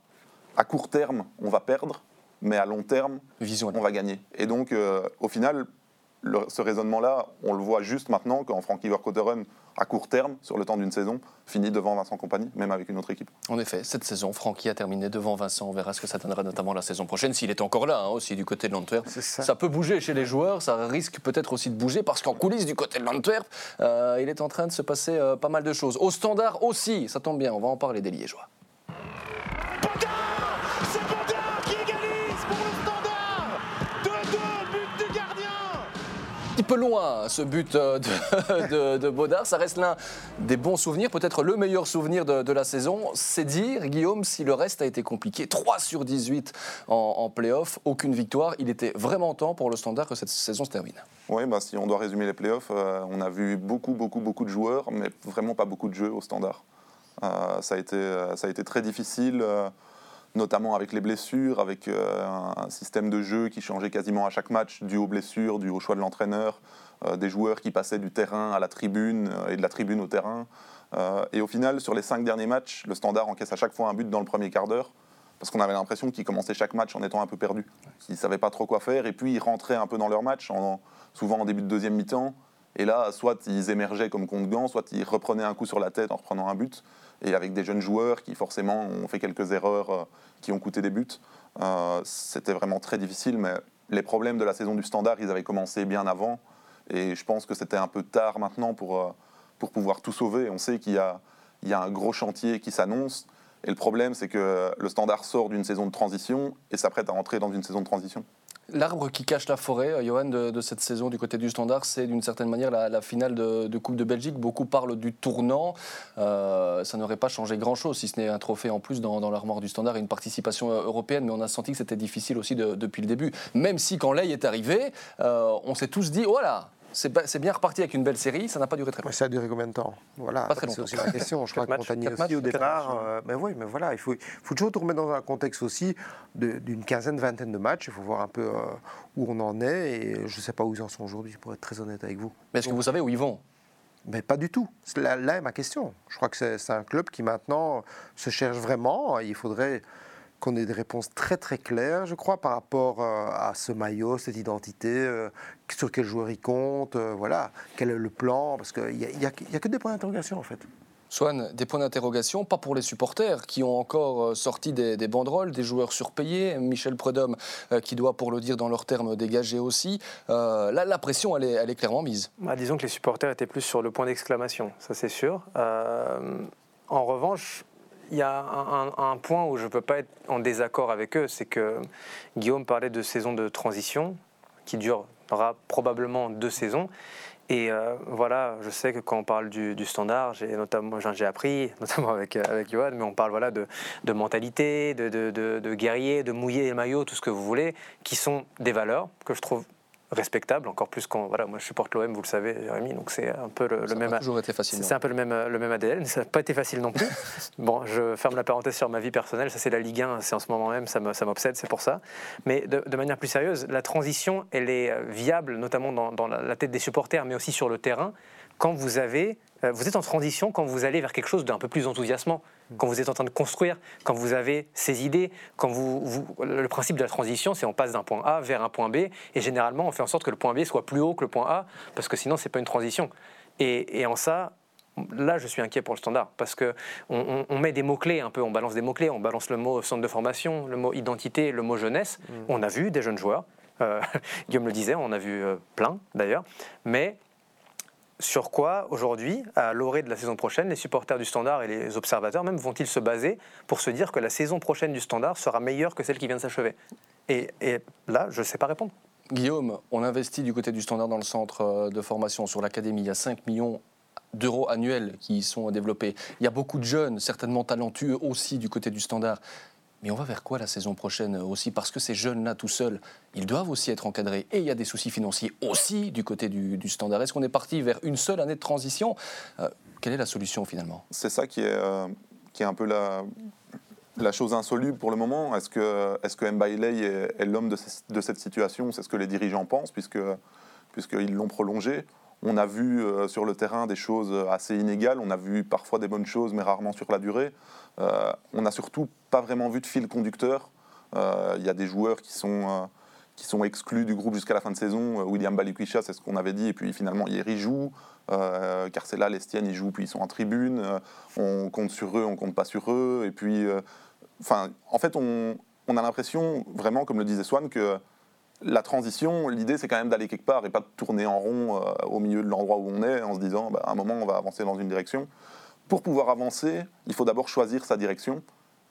court terme, on va perdre, mais à long terme, on va gagner. Et donc, au final, ce raisonnement-là, on le voit juste maintenant quand Frankie Verkotteren, à court terme, sur le temps d'une saison, finit devant Vincent Compagnie, même avec une autre équipe. En effet, cette saison, Francky a terminé devant Vincent. On verra ce que ça donnera notamment la saison prochaine, s'il est encore là, hein, aussi du côté de l'Antwerp. Ça. peut bouger chez les joueurs, ça risque peut-être aussi de bouger, parce qu'en coulisses du côté de l'Antwerp, euh, il est en train de se passer euh, pas mal de choses. Au standard aussi, ça tombe bien, on va en parler des Liégeois. Petit peu loin ce but euh, [LAUGHS] de, de, Baudard. Ça reste l'un des bons souvenirs, peut-être le meilleur souvenir de, la saison. C'est dire, Guillaume, si le reste a été compliqué. 3 sur 18 en, en play-off, aucune victoire. Il était vraiment temps pour le standard que cette saison se termine. Oui, bah, si on doit résumer les play-offs, euh, on a vu beaucoup, beaucoup, beaucoup de joueurs, mais vraiment pas beaucoup de jeux au standard. Euh, ça, a été, ça a été très difficile notamment avec les blessures, avec euh, un système de jeu qui changeait quasiment à chaque match, dû aux blessures, dû au choix de l'entraîneur, euh, des joueurs qui passaient du terrain à la tribune euh, et de la tribune au terrain. et au final, sur les cinq derniers matchs, le Standard encaisse à chaque fois un but dans le premier quart d'heure, parce qu'on avait l'impression qu'ils commençaient chaque match en étant un peu perdus, qu'ils ne savaient pas trop quoi faire, et puis ils rentraient un peu dans leur match, souvent en début de deuxième mi-temps, et là, soit ils émergeaient comme contre gants, soit ils reprenaient un coup sur la tête en reprenant un but et avec des jeunes joueurs qui forcément ont fait quelques erreurs euh, qui ont coûté des buts. Euh, c'était vraiment très difficile, mais les problèmes de la saison du standard, ils avaient commencé bien avant. Et je pense que c'était un peu tard maintenant pour, euh, pouvoir tout sauver. On sait qu'il y a, y a un gros chantier qui s'annonce. Et le problème, c'est que le standard sort d'une saison de transition et s'apprête à entrer dans une saison de transition. L'arbre qui cache la forêt, euh, Johan, de, cette saison du côté du Standard, c'est d'une certaine manière la, finale de, Coupe de Belgique. Beaucoup parlent du tournant. Euh, ça n'aurait pas changé grand-chose, si ce n'est un trophée en plus dans, l'armoire du Standard et une participation euh, européenne. Mais on a senti que c'était difficile aussi depuis le début. Même si, quand Ley est arrivé, on s'est tous dit voilà, ba- c'est bien reparti avec une belle série, ça n'a pas duré très Mais longtemps. ça a duré combien de temps? Voilà, Pas très c'est longtemps. aussi la question. Je [LAUGHS] crois que Montagnier aussi au départ. matchs, euh, mais oui, mais voilà, il faut, toujours tout remettre dans un contexte aussi d'une quinzaine, vingtaine de matchs. Il faut voir un peu euh, où on en est et je ne sais pas où ils en sont aujourd'hui, pour être très honnête avec vous. Mais est-ce que vous savez où ils vont? Mais pas du tout. C'est Là, là est ma question. Je crois que c'est c'est un club qui maintenant se cherche vraiment. Il faudrait qu'on ait des réponses très très claires, je crois, par rapport euh, à ce maillot, cette identité, euh, sur quel joueur il compte, euh, voilà, quel est le plan, parce qu'il n'y a, il y a que- il y a que des points d'interrogation en fait. Swan, des points d'interrogation, pas pour les supporters qui ont encore sorti des, des banderoles, des joueurs surpayés, Michel Prudhomme euh, qui doit, pour le dire dans leurs termes, dégager aussi. Euh, là, la pression, elle est, elle est clairement mise. Bah, disons que les supporters étaient plus sur le point d'exclamation, ça c'est sûr. Euh, en revanche, il y a un, point où je ne peux pas être en désaccord avec eux, c'est que Guillaume parlait de saison de transition qui durera probablement deux saisons. Et euh, voilà, je sais que quand on parle du, standard, j'ai notamment j'ai appris, [LAUGHS] notamment avec, euh, avec Johan, mais on parle voilà, de, de mentalité, de, de, de, de guerrier, de mouiller les maillots, tout ce que vous voulez, qui sont des valeurs que je trouve respectables, encore plus quand voilà, moi je supporte l'OM, vous le savez, Jérémy, donc c'est un peu le, Ça même. pas toujours été facile. C'est un peu le même, le même ADN, ça n'a pas été facile non plus. [LAUGHS] bon, je ferme la parenthèse sur ma vie personnelle, ça c'est la Ligue 1, c'est en ce moment même, ça m'obsède, c'est pour ça. Mais de, de manière plus sérieuse, la transition, elle est euh, viable, notamment dans, dans la, la tête des supporters, mais aussi sur le terrain, quand vous avez, euh, vous êtes en transition, quand vous allez vers quelque chose d'un peu plus enthousiasmant, quand vous êtes en train de construire, quand vous avez ces idées, quand vous, vous- le principe de la transition, c'est on passe d'un point A vers un point B, et généralement on fait en sorte que le point B soit plus haut que le point A, parce que sinon c'est pas une transition. Et, et en ça, là je suis inquiet pour le standard, parce que on, on- on met des mots clés un peu, on balance des mots clés, on balance le mot centre de formation, le mot identité, le mot jeunesse. On a vu des jeunes joueurs, euh, [LAUGHS] Guillaume le disait, on en a vu euh, plein d'ailleurs, mais sur quoi, aujourd'hui, à l'orée de la saison prochaine, les supporters du Standard et les observateurs même vont-ils se baser pour se dire que la saison prochaine du Standard sera meilleure que celle qui vient de s'achever? Et, là, je ne sais pas répondre. Guillaume, on investit du côté du standard dans le centre euh, de formation sur l'académie. Il y a 5 millions d'euros annuels qui y sont développés. Il y a beaucoup de jeunes, certainement talentueux aussi du côté du standard. Mais on va vers quoi la saison prochaine aussi? Parce que ces jeunes-là tout seuls, ils doivent aussi être encadrés. Et il y a des soucis financiers aussi du côté du, du standard. Est-ce qu'on est parti vers une seule année de transition? Euh, Quelle est la solution finalement? C'est ça qui est, euh, qui est un peu la, la chose insoluble pour le moment. Est-ce que, est que Mbailey est, l'homme de, ce- de cette situation? C'est ce que les dirigeants pensent, puisque puisqu'ils l'ont prolongé. On a vu euh, sur le terrain des choses assez inégales. On a vu parfois des bonnes choses, mais rarement sur la durée. Euh, on n'a surtout pas vraiment vu de fil conducteur. Euh, Il y a des joueurs qui sont, qui sont exclus du groupe jusqu'à la fin de saison. William Balikwisha, c'est ce qu'on avait dit, et puis finalement hier il joue. Euh, Carcella, Lestienne, ils jouent, puis ils sont en tribune. On compte sur eux, on compte pas sur eux. Et puis, en fait, on, on a l'impression, vraiment, comme le disait Swan, que la transition, l'idée, c'est quand même d'aller quelque part et pas de tourner en rond euh, au milieu de l'endroit où on est en se disant, bah, à un moment, on va avancer dans une direction. Pour pouvoir avancer, il faut d'abord choisir sa direction.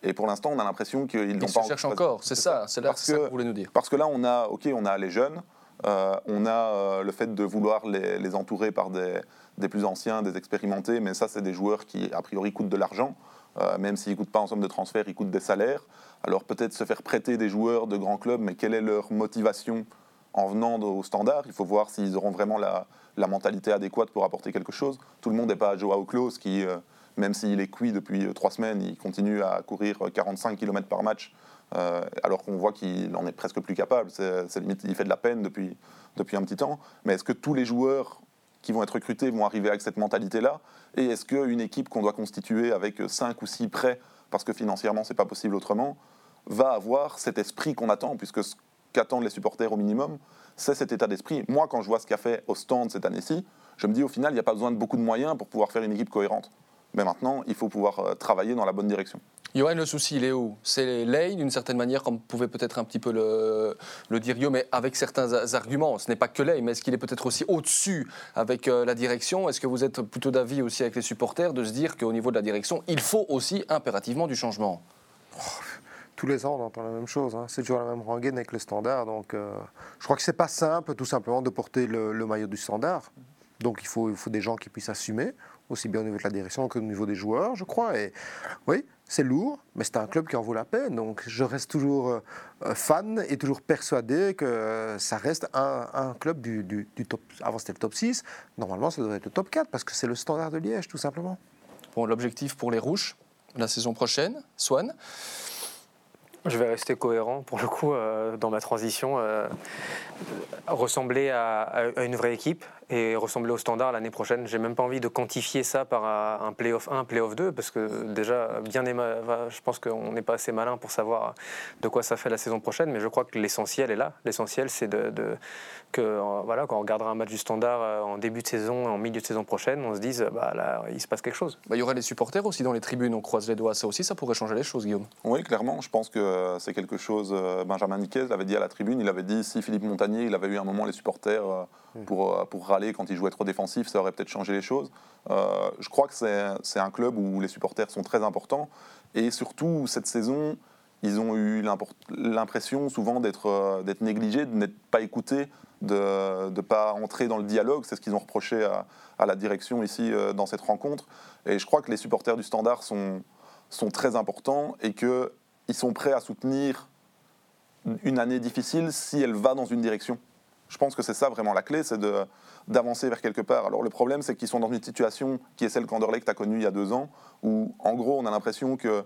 Et pour l'instant, on a l'impression qu'ils n'ont pas cherchent encore, c'est ça, c'est là que que- vous voulez nous dire. Parce que là, on a, ok, on a les jeunes, euh, on a euh, le fait de vouloir les, les entourer par des, des plus anciens, des expérimentés, mais ça, c'est des joueurs qui, a priori, coûtent de l'argent. Euh, même s'ils ne coûtent pas en somme de transfert, ils coûtent des salaires. Alors peut-être se faire prêter des joueurs de grands clubs, mais quelle est leur motivation en venant au standard? Il faut voir s'ils auront vraiment la, mentalité adéquate pour apporter quelque chose. Tout le monde n'est pas Joao Klaus qui, euh, même s'il est cuit depuis euh, trois semaines, il continue à courir euh, 45 km par match, euh, alors qu'on voit qu'il en est presque plus capable. Il fait de la peine depuis, depuis un petit temps. Mais est-ce que tous les joueurs qui vont être recrutés vont arriver avec cette mentalité-là? Et est-ce qu'une équipe qu'on doit constituer avec 5 ou 6 prêts, parce que financièrement c'est pas possible autrement, va avoir cet esprit qu'on attend, puisque ce qu'attendent les supporters au minimum, c'est cet état d'esprit. Moi, quand je vois ce qu'a fait au stand cette année-ci, je me dis au final, il n'y a pas besoin de beaucoup de moyens pour pouvoir faire une équipe cohérente. Mais maintenant, il faut pouvoir euh, travailler dans la bonne direction. Johan, le souci, il est où? C'est Lay, d'une certaine manière, comme pouvait peut-être un petit peu le, le dire Guillaume, mais avec certains arguments. Ce n'est pas que Lay, mais est-ce qu'il est peut-être aussi au-dessus avec euh, la direction? Est-ce que vous êtes plutôt d'avis aussi avec les supporters de se dire qu'au niveau de la direction, il faut aussi impérativement du changement? Tous les ans, on entend la même chose. hein. C'est toujours la même rengaine avec le standard. Donc, euh, je crois que c'est pas simple, tout simplement, de porter le, maillot du standard. Donc, il faut, des gens qui puissent assumer. aussi bien au niveau de la direction qu'au niveau des joueurs, je crois. Et oui, c'est lourd, mais c'est un club qui en vaut la peine. Donc je reste toujours euh, fan et toujours persuadé que ça reste un, club du, du, top. Avant c'était le top 6, normalement ça devrait être le top 4 parce que c'est le standard de Liège, tout simplement. Bon, l'objectif pour les Rouges la saison prochaine, Swan? Je vais rester cohérent pour le coup euh, dans ma transition. Euh, ressembler à, une vraie équipe et ressembler au standard l'année prochaine. J'ai même pas envie de quantifier ça par un playoff 1, playoff 2 parce que déjà, bien je pense qu'on n'est pas assez malin pour savoir de quoi ça fait la saison prochaine. Mais je crois que l'essentiel est là. L'essentiel, c'est de, que voilà, quand on regardera un match du standard euh, en début de saison, en milieu de saison prochaine, on se dise bah là, il se passe quelque chose. Bah, il y aurait les supporters aussi dans les tribunes. On croise les doigts. Ça aussi, ça pourrait changer les choses, Guillaume. Oui, clairement. Je pense que c'est quelque chose. Euh, Benjamin Niquez l'avait dit à la tribune. Il avait dit si Philippe Montagnier, il avait eu un moment les supporters euh. Pour, euh, pour râler quand il jouait trop défensif, ça aurait peut-être changé les choses. Euh, je crois que c'est un club où les supporters sont très importants. Et surtout, cette saison, ils ont eu l'impression souvent d'être négligés, de n'être pas écoutés, de ne pas entrer dans le dialogue. C'est ce qu'ils ont reproché à, la direction ici dans cette rencontre. Et je crois que les supporters du Standard sont très importants et qu'ils sont prêts à soutenir une année difficile si elle va dans une direction. Je pense que c'est ça vraiment la clé, c'est d'avancer vers quelque part. Alors le problème, c'est qu'ils sont dans une situation qui est celle qu'Anderlecht a connue il y a deux ans, où en gros, on a l'impression que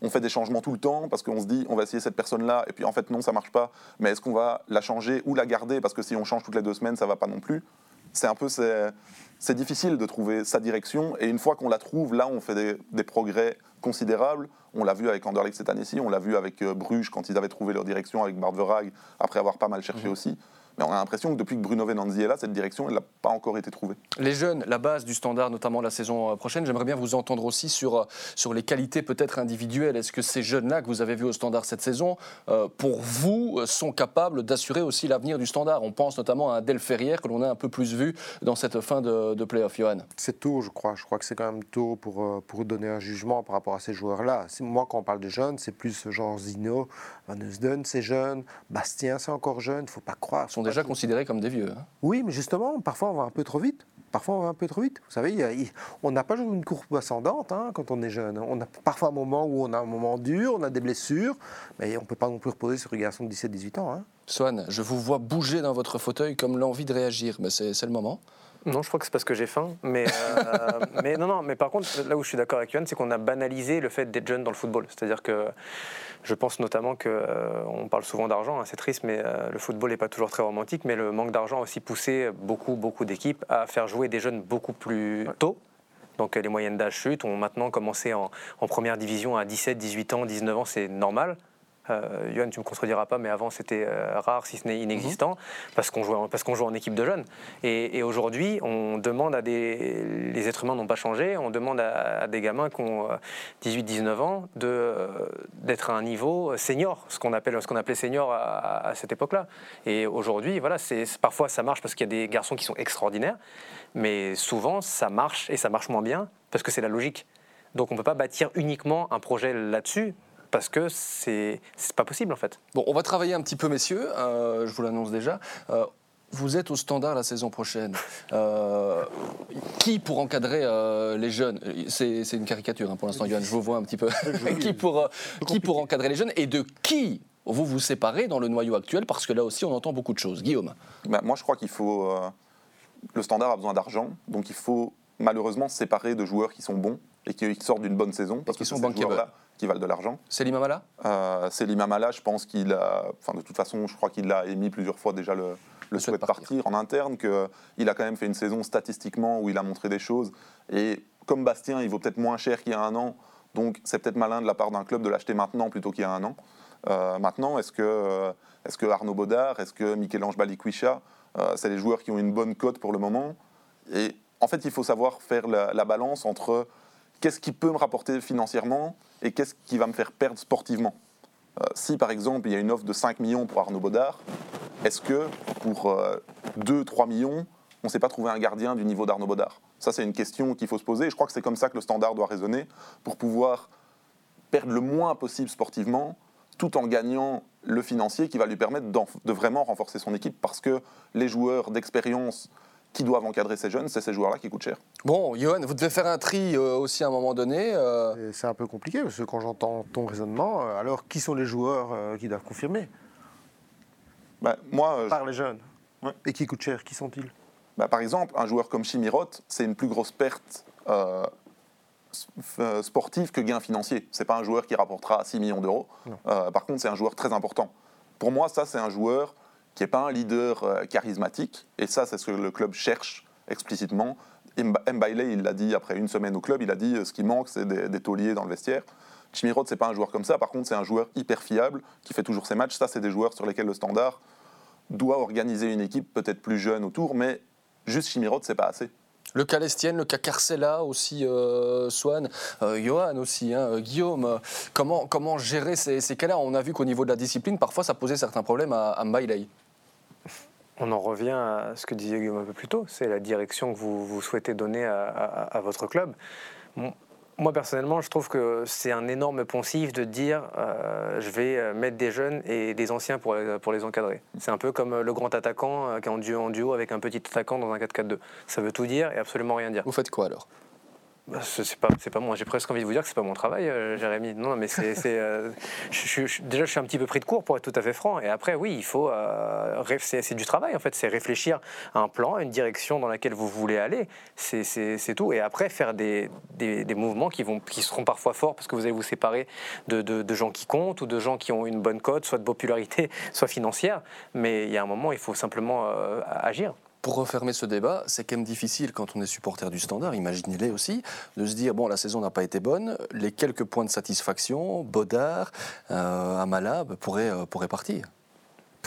on fait des changements tout le temps parce qu'on se dit on va essayer cette personne-là et puis en fait non ça marche pas. Mais est-ce qu'on va la changer ou la garder? Parce que si on change toutes les deux semaines ça va pas non plus. C'est un peu c'est difficile de trouver sa direction et une fois qu'on la trouve là on fait des, progrès considérables. On l'a vu avec Anderlecht cette année-ci, on l'a vu avec euh, Bruges quand ils avaient trouvé leur direction avec Bart Verhaeg après avoir pas mal cherché mmh. aussi. Mais on a l'impression que depuis que Bruno Venanzi est là, cette direction, elle n'a pas encore été trouvée. Les jeunes, la base du standard, notamment la saison euh, prochaine, j'aimerais bien vous entendre aussi sur, euh, sur les qualités peut-être individuelles. Est-ce que ces jeunes-là que vous avez vus au standard cette saison, euh, pour vous, sont capables d'assurer aussi l'avenir du standard? On pense notamment à Del Ferrière que l'on a un peu plus vu dans cette fin de, de play-off, Johan. C'est tôt, je crois. Je crois que c'est quand même tôt pour, pour donner un jugement par rapport à ces joueurs-là. Moi, quand on parle de jeunes, c'est plus genre Zino, Van Eusden, c'est jeune, Bastien, c'est encore jeune, il ne faut pas croire. Sont déjà considérés comme des vieux. Hein. Oui, mais justement, parfois on va un peu trop vite. Parfois, on va un peu trop vite. Vous savez, on n'a pas une courbe ascendante hein, quand on est jeune. On a parfois un moment où on a un moment dur, on a des blessures, mais on ne peut pas non plus reposer sur une garçon de 17-18 ans. Hein. Swan, je vous vois bouger dans votre fauteuil comme l'envie de réagir, mais c'est le moment. Non, je crois que c'est parce que j'ai faim. Mais, euh, [LAUGHS] mais non, non, mais par contre, là où je suis d'accord avec Yohan, c'est qu'on a banalisé le fait d'être jeune dans le football. C'est-à-dire que je pense notamment qu'on euh, parle souvent d'argent, hein, c'est triste, mais euh, le football n'est pas toujours très romantique, mais le manque d'argent a aussi poussé beaucoup, beaucoup d'équipes à faire jouer des jeunes beaucoup plus tôt. Donc les moyennes d'âge chutent, ont maintenant commencé en, en, première division à 17, 18 ans, 19 ans, c'est normal. Euh, Yoann, tu me contrediras pas, mais avant c'était euh, rare, si ce n'est inexistant, mhm. parce qu'on parce qu'on joue en équipe de jeunes. Et, aujourd'hui, on demande à des, les êtres humains n'ont pas changé, on demande à, des gamins qui ont 18-19 euh, ans de d'être à un niveau senior, ce qu'on appelle, ce qu'on appelait senior à, cette époque-là. Et aujourd'hui, voilà, c'est parfois ça marche parce qu'il y a des garçons qui sont extraordinaires, mais souvent ça marche et ça marche moins bien parce que c'est la logique. Donc on ne peut pas bâtir uniquement un projet là-dessus parce que c'est pas possible en fait. Bon, on va travailler un petit peu, messieurs, euh, je vous l'annonce déjà. Euh, vous êtes au standard la saison prochaine. Euh, qui pour encadrer les jeunes? C'est une caricature hein, pour l'instant, Johan, je vous vois un petit peu. [LAUGHS] qui, pour, qui pour encadrer les jeunes? Et de qui vous vous séparez dans le noyau actuel? Parce que là aussi, on entend beaucoup de choses. Guillaume ben, Moi, je crois qu'il faut. le standard a besoin d'argent, donc il faut malheureusement se séparer de joueurs qui sont bons et qui sortent d'une bonne saison. Parce qu'ils sont bankable qui valent de l'argent. C'est l'Imamala euh, C'est l'Imamala, je pense qu'il a. Enfin, de toute façon, je crois qu'il a émis plusieurs fois déjà le, le souhait de partir. en interne, qu'il a quand même fait une saison statistiquement où il a montré des choses. Et comme Bastien, il vaut peut-être moins cher qu'il y a un an, donc c'est peut-être malin de la part d'un club de l'acheter maintenant plutôt qu'il y a un an. Euh, maintenant, est-ce que, est que Arnaud Baudard, est-ce que Michel-Ange Balikwisha, euh, c'est les joueurs qui ont une bonne cote pour le moment? Et en fait, il faut savoir faire la, la balance entre qu'est-ce qui peut me rapporter financièrement et qu'est-ce qui va me faire perdre sportivement. Euh, si par exemple il y a une offre de 5 millions pour Arnaud Baudard, est-ce que pour 2-3 euh, millions, on ne sait pas trouver un gardien du niveau d'Arnaud Baudard Ça c'est une question qu'il faut se poser et je crois que c'est comme ça que le standard doit raisonner pour pouvoir perdre le moins possible sportivement tout en gagnant le financier qui va lui permettre de vraiment renforcer son équipe parce que les joueurs d'expérience qui doivent encadrer ces jeunes, c'est ces joueurs-là qui coûtent cher. Bon, Johan, vous devez faire un tri euh, aussi à un moment donné. euh, C'est un peu compliqué parce que quand j'entends ton raisonnement, euh, alors qui sont les joueurs euh, qui doivent confirmer? Bah, moi, euh, Par les jeunes. Ouais. Et qui coûtent cher Qui sont-ils? Bah, par exemple, un joueur comme Chimirot, c'est une plus grosse perte sportive que gain financier. C'est pas un joueur qui rapportera 6 millions d'euros. Non. Euh, par contre, c'est un joueur très important. Pour moi, ça, c'est un joueur qui n'est pas un leader euh, charismatique. Et ça, c'est ce que le club cherche explicitement. Mba- Mbaile, il l'a dit après une semaine au club, il a dit euh, ce qui manque, c'est des, des tauliers dans le vestiaire. Chimirot, c'est pas un joueur comme ça. Par contre, c'est un joueur hyper fiable qui fait toujours ses matchs. Ça, c'est des joueurs sur lesquels le standard doit organiser une équipe peut-être plus jeune autour, mais juste Chimirot, c'est pas assez. Le cas Lestienne, le cas Carcella aussi, euh, Swan, Johan aussi, hein, Guillaume. comment, comment gérer ces, ces cas-là? On a vu qu'au niveau de la discipline, parfois ça posait certains problèmes à, à Mbailey. On en revient à ce que disait Guillaume un peu plus tôt, c'est la direction que vous, vous souhaitez donner à, votre club. Moi, personnellement, je trouve que c'est un énorme poncif de dire euh, je vais euh, mettre des jeunes et des anciens pour, les- pour les encadrer. C'est un peu comme euh, le grand attaquant euh, qui est en duo, en duo avec un petit attaquant dans un 4-4-2. Ça veut tout dire et absolument rien dire. Vous faites quoi alors? C'est pas, pas moi. J'ai presque envie de vous dire que c'est pas mon travail, euh, Jérémy. Non, mais c'est, euh, déjà, je suis un petit peu pris de court pour être tout à fait franc. Et après, oui, il faut, euh, c'est, du travail en fait. C'est réfléchir à un plan, à une direction dans laquelle vous voulez aller. C'est, tout. Et après, faire des, des- des mouvements qui vont, qui seront parfois forts parce que vous allez vous séparer de, de- de gens qui comptent ou de gens qui ont une bonne cote, soit de popularité, [LAUGHS] soit financière. Mais il y a un moment, il faut simplement agir. Pour refermer ce débat, c'est quand même difficile quand on est supporter du standard, imaginez-les aussi, de se dire bon, la saison n'a pas été bonne, les quelques points de satisfaction, Bodard, euh, Amala bah, pourraient, euh, pourraient partir.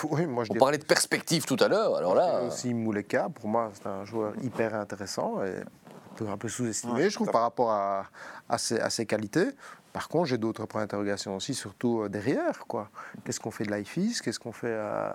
Oui, moi je On dirais parlait de perspective tout à l'heure, alors là. aussi Mouleka. Pour moi, c'est un joueur hyper intéressant et un peu, un peu sous-estimé, Ouais, je trouve, par rapport à, à, ses, à ses qualités. Par contre, j'ai d'autres points d'interrogation aussi, surtout euh, derrière. quoi. Qu'est-ce qu'on fait de l'IFIS Qu'est-ce qu'on fait euh, euh,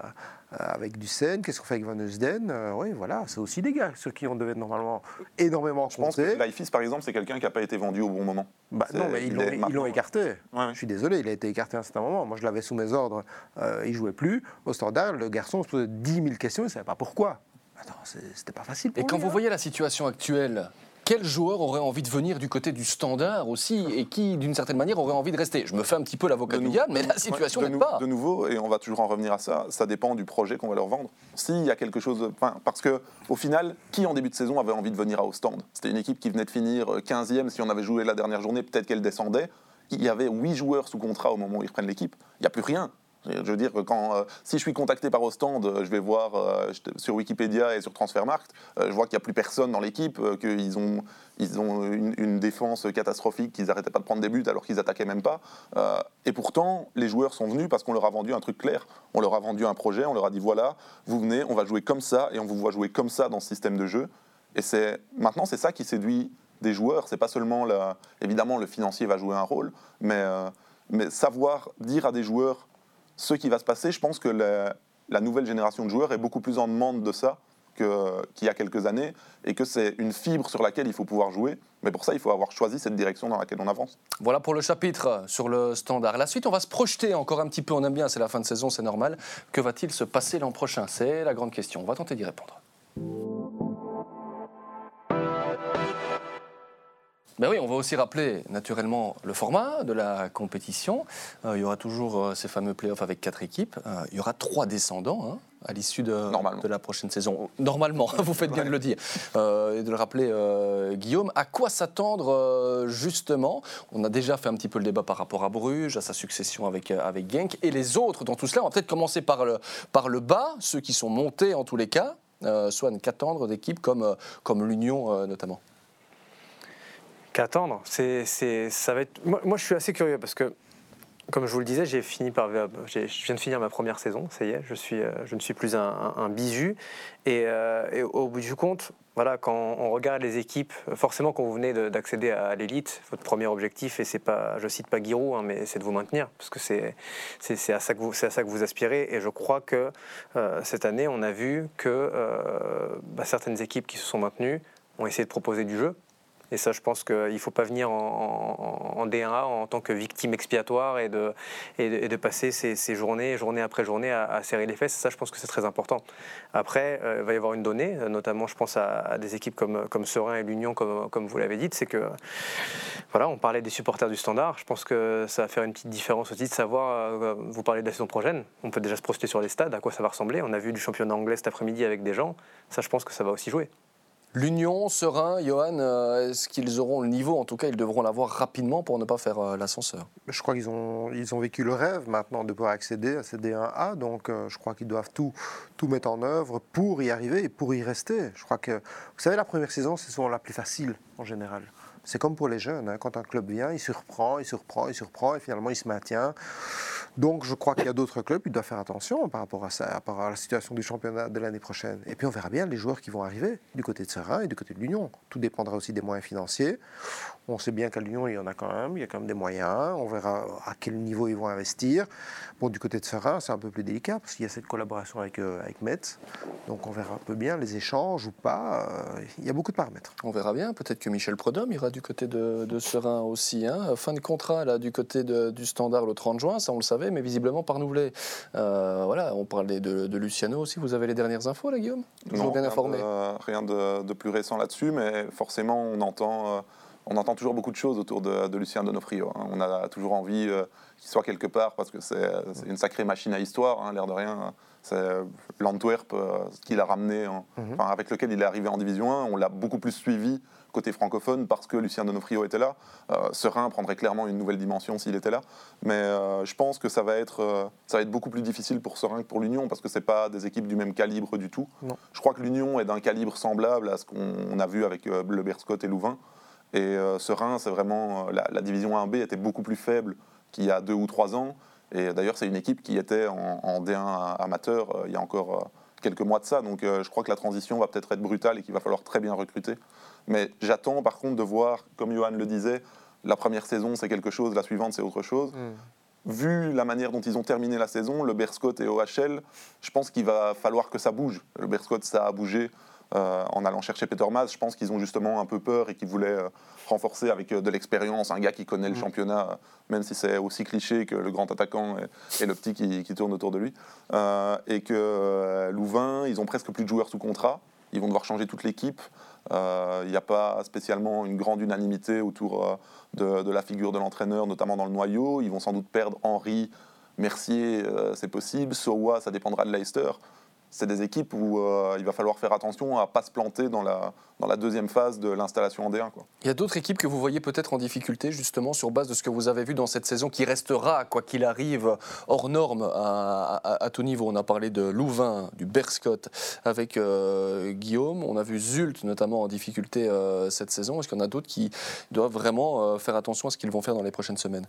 avec Ducène Qu'est-ce qu'on fait avec Van Eusden? Euh, Oui, voilà, c'est aussi des gars sur qui on devait normalement énormément Je pense compter. que Laifis, par exemple, c'est quelqu'un qui n'a pas été vendu au bon moment. Bah, non, mais ils il l'ont écarté. Ouais, ouais. Je suis désolé, il a été écarté à un certain moment. Moi, je l'avais sous mes ordres, euh, il jouait plus. Au standard, le garçon se posait 10 000 questions, il ne savait pas pourquoi. Attends, c'était pas facile pour Et quand vous hein. voyez la situation actuelle, quel joueur aurait envie de venir du côté du standard aussi et qui, d'une certaine manière, aurait envie de rester? Je me fais un petit peu l'avocat De du diable, mais la situation n'est pas. De nouveau, et on va toujours en revenir à ça, ça dépend du projet qu'on va leur vendre. S'il y a quelque chose. parce que, au final, qui en début de saison avait envie de venir à Ostende? C'était une équipe qui venait de finir euh, 15e. Si on avait joué la dernière journée, peut-être qu'elle descendait. Il y avait 8 joueurs sous contrat au moment où ils reprennent l'équipe. Il n'y a plus rien. Je veux dire que quand, euh, si je suis contacté par Ostende, euh, je vais voir euh, sur Wikipédia et sur Transfermarkt, je vois qu'il n'y a plus personne dans l'équipe, qu'ils ont, ils ont une, défense catastrophique, qu'ils n'arrêtaient pas de prendre des buts alors qu'ils attaquaient même pas. Et pourtant, les joueurs sont venus parce qu'on leur a vendu un truc clair. On leur a vendu un projet, on leur a dit voilà, vous venez, on va jouer comme ça et on vous voit jouer comme ça dans ce système de jeu. Et c'est maintenant, c'est ça qui séduit des joueurs. C'est pas seulement évidemment le financier va jouer un rôle, mais, mais savoir dire à des joueurs ce qui va se passer. Je pense que la, nouvelle génération de joueurs est beaucoup plus en demande de ça qu'il y a quelques années et que c'est une fibre sur laquelle il faut pouvoir jouer. Mais pour ça, il faut avoir choisi cette direction dans laquelle on avance. Voilà pour le chapitre sur le standard. La suite, on va se projeter encore un petit peu. On aime bien, c'est la fin de saison, c'est normal. Que va-t-il se passer l'an prochain? C'est la grande question. On va tenter d'y répondre. Ben oui, on va aussi rappeler naturellement le format de la compétition. Euh, il y aura toujours euh, ces fameux playoffs avec quatre équipes. Euh, il y aura trois descendants hein, à l'issue de, la prochaine saison. Normalement, [LAUGHS] vous faites bien de le dire. Et de le rappeler, Guillaume. À quoi s'attendre justement? On a déjà fait un petit peu le débat par rapport à Bruges, à sa succession avec, avec Genk. Et les autres dans tout cela, on va peut-être commencer par le, par le bas, ceux qui sont montés en tous les cas. Swan, qu'attendre d'équipes comme, comme l'Union notamment? Qu'attendre c'est, ça va être... moi, je suis assez curieux parce que, comme je vous le disais, j'ai fini par, j'ai- je viens de finir ma première saison, ça y est, je, suis, euh, je ne suis plus un. Et, euh, et au bout du compte, voilà, quand on regarde les équipes, forcément, quand vous venez de- d'accéder à l'élite, votre premier objectif, et c'est pas, je cite pas Giroud, hein, mais c'est de vous maintenir, parce que c'est, c'est, à ça que vous, c'est à ça que vous aspirez. Et je crois que euh, cette année, on a vu que euh, bah, certaines équipes qui se sont maintenues ont essayé de proposer du jeu, Et ça, je pense qu'il ne faut pas venir en, D1A en tant que victime expiatoire et de, passer ces, journées, journée après journée, à, serrer les fesses. Ça, je pense que c'est très important. Après, euh, il va y avoir une donnée, notamment, je pense à, des équipes comme, comme Serein et l'Union, comme, comme vous l'avez dit, c'est que, voilà, on parlait des supporters du standard. Je pense que ça va faire une petite différence aussi de savoir, euh, vous parlez de la saison prochaine, on peut déjà se projeter sur les stades, à quoi ça va ressembler. On a vu du championnat anglais cet après-midi avec des gens. Ça, je pense que ça va aussi jouer. L'Union, Serein, Johan, euh, est-ce qu'ils auront le niveau? En tout cas, ils devront l'avoir rapidement pour ne pas faire euh, l'ascenseur. Je crois qu'ils ont, ils ont vécu le rêve maintenant de pouvoir accéder à ces D1A, donc euh, je crois qu'ils doivent tout, tout mettre en œuvre pour y arriver et pour y rester. Je crois que, vous savez, la première saison, c'est souvent la plus facile en général. C'est comme pour les jeunes, hein. quand un club vient, il surprend, il surprend, il surprend, et finalement il se maintient. Donc je crois qu'il y a d'autres clubs qui doivent faire attention par rapport à ça, par rapport à la situation du championnat de l'année prochaine. Et puis on verra bien les joueurs qui vont arriver du côté de Serein et du côté de l'Union. Tout dépendra aussi des moyens financiers. On sait bien qu'à l'Union, il y en a quand même, il y a quand même des moyens. On verra à quel niveau ils vont investir. Bon, du côté de Serein, c'est un peu plus délicat parce qu'il y a cette collaboration avec, euh, avec Metz. Donc on verra un peu bien les échanges ou pas. Euh, il y a beaucoup de paramètres. On verra bien. Peut-être que Michel Prodhomme ira du côté de, de Serein aussi. Hein. Fin de contrat là, du côté du Standard le 30 juin, ça on le savait, mais visiblement pas renouvelé. Euh, voilà, on parlait de, Luciano aussi. Vous avez les dernières infos là, Guillaume? Toujours bien informé. rien de, plus récent là-dessus, mais forcément on entend on entend toujours beaucoup de choses autour de, Lucien Donofrio. Hein. On a toujours envie euh, qu'il soit quelque part parce que c'est une sacrée machine à histoire, hein, l'air de rien. C'est l'Antwerp euh, qu'il a ramené, mhm. avec lequel il est arrivé en Division 1. On l'a beaucoup plus suivi côté francophone parce que Lucien Donofrio était là. Euh, Serein prendrait clairement une nouvelle dimension s'il était là. Mais je pense que ça va, être, ça va être beaucoup plus difficile pour Serein que pour l'Union parce que ce pas des équipes du même calibre du tout. Je crois que l'Union est d'un calibre semblable à ce qu'on a vu avec le Berscott et Louvain. Et euh, Serein, c'est vraiment. Euh, la, division 1B était beaucoup plus faible qu'il y a deux ou trois ans. Et d'ailleurs, c'est une équipe qui était en, D1 amateur euh, il y a encore quelques mois de ça. Donc je crois que la transition va peut-être être brutale et qu'il va falloir très bien recruter. Mais j'attends par contre de voir, comme Johan le disait, la première saison c'est quelque chose, la suivante c'est autre chose. Mm. Vu la manière dont ils ont terminé la saison, le Berscott et OHL, je pense qu'il va falloir que ça bouge. Le Berscott, ça a bougé euh, en allant chercher Peter Mas. Je pense qu'ils ont justement un peu peur et qu'ils voulaient euh, renforcer avec euh, de l'expérience, un gars qui connaît le mm. championnat, même si c'est aussi cliché que le grand attaquant et, le petit qui, tourne autour de lui. et que Louvain, ils ont presque plus de joueurs sous contrat. Ils vont devoir changer toute l'équipe. Il n'y a pas spécialement une grande unanimité autour de, de, la figure de l'entraîneur, notamment dans le noyau. Ils vont sans doute perdre Henri, Mercier, c'est possible. Sowa, ça dépendra de Leicester c'est des équipes où euh, il va falloir faire attention à ne pas se planter dans la, dans la deuxième phase de l'installation en D1. Quoi. Il y a d'autres équipes que vous voyez peut-être en difficulté, justement, sur base de ce que vous avez vu dans cette saison, qui restera, quoi qu'il arrive, hors norme à, tout niveau. On a parlé de Louvain, du Berscott avec euh, Guillaume. On a vu Zult, notamment, en difficulté euh, cette saison. Est-ce qu'il y en a d'autres qui doivent vraiment faire attention à ce qu'ils vont faire dans les prochaines semaines?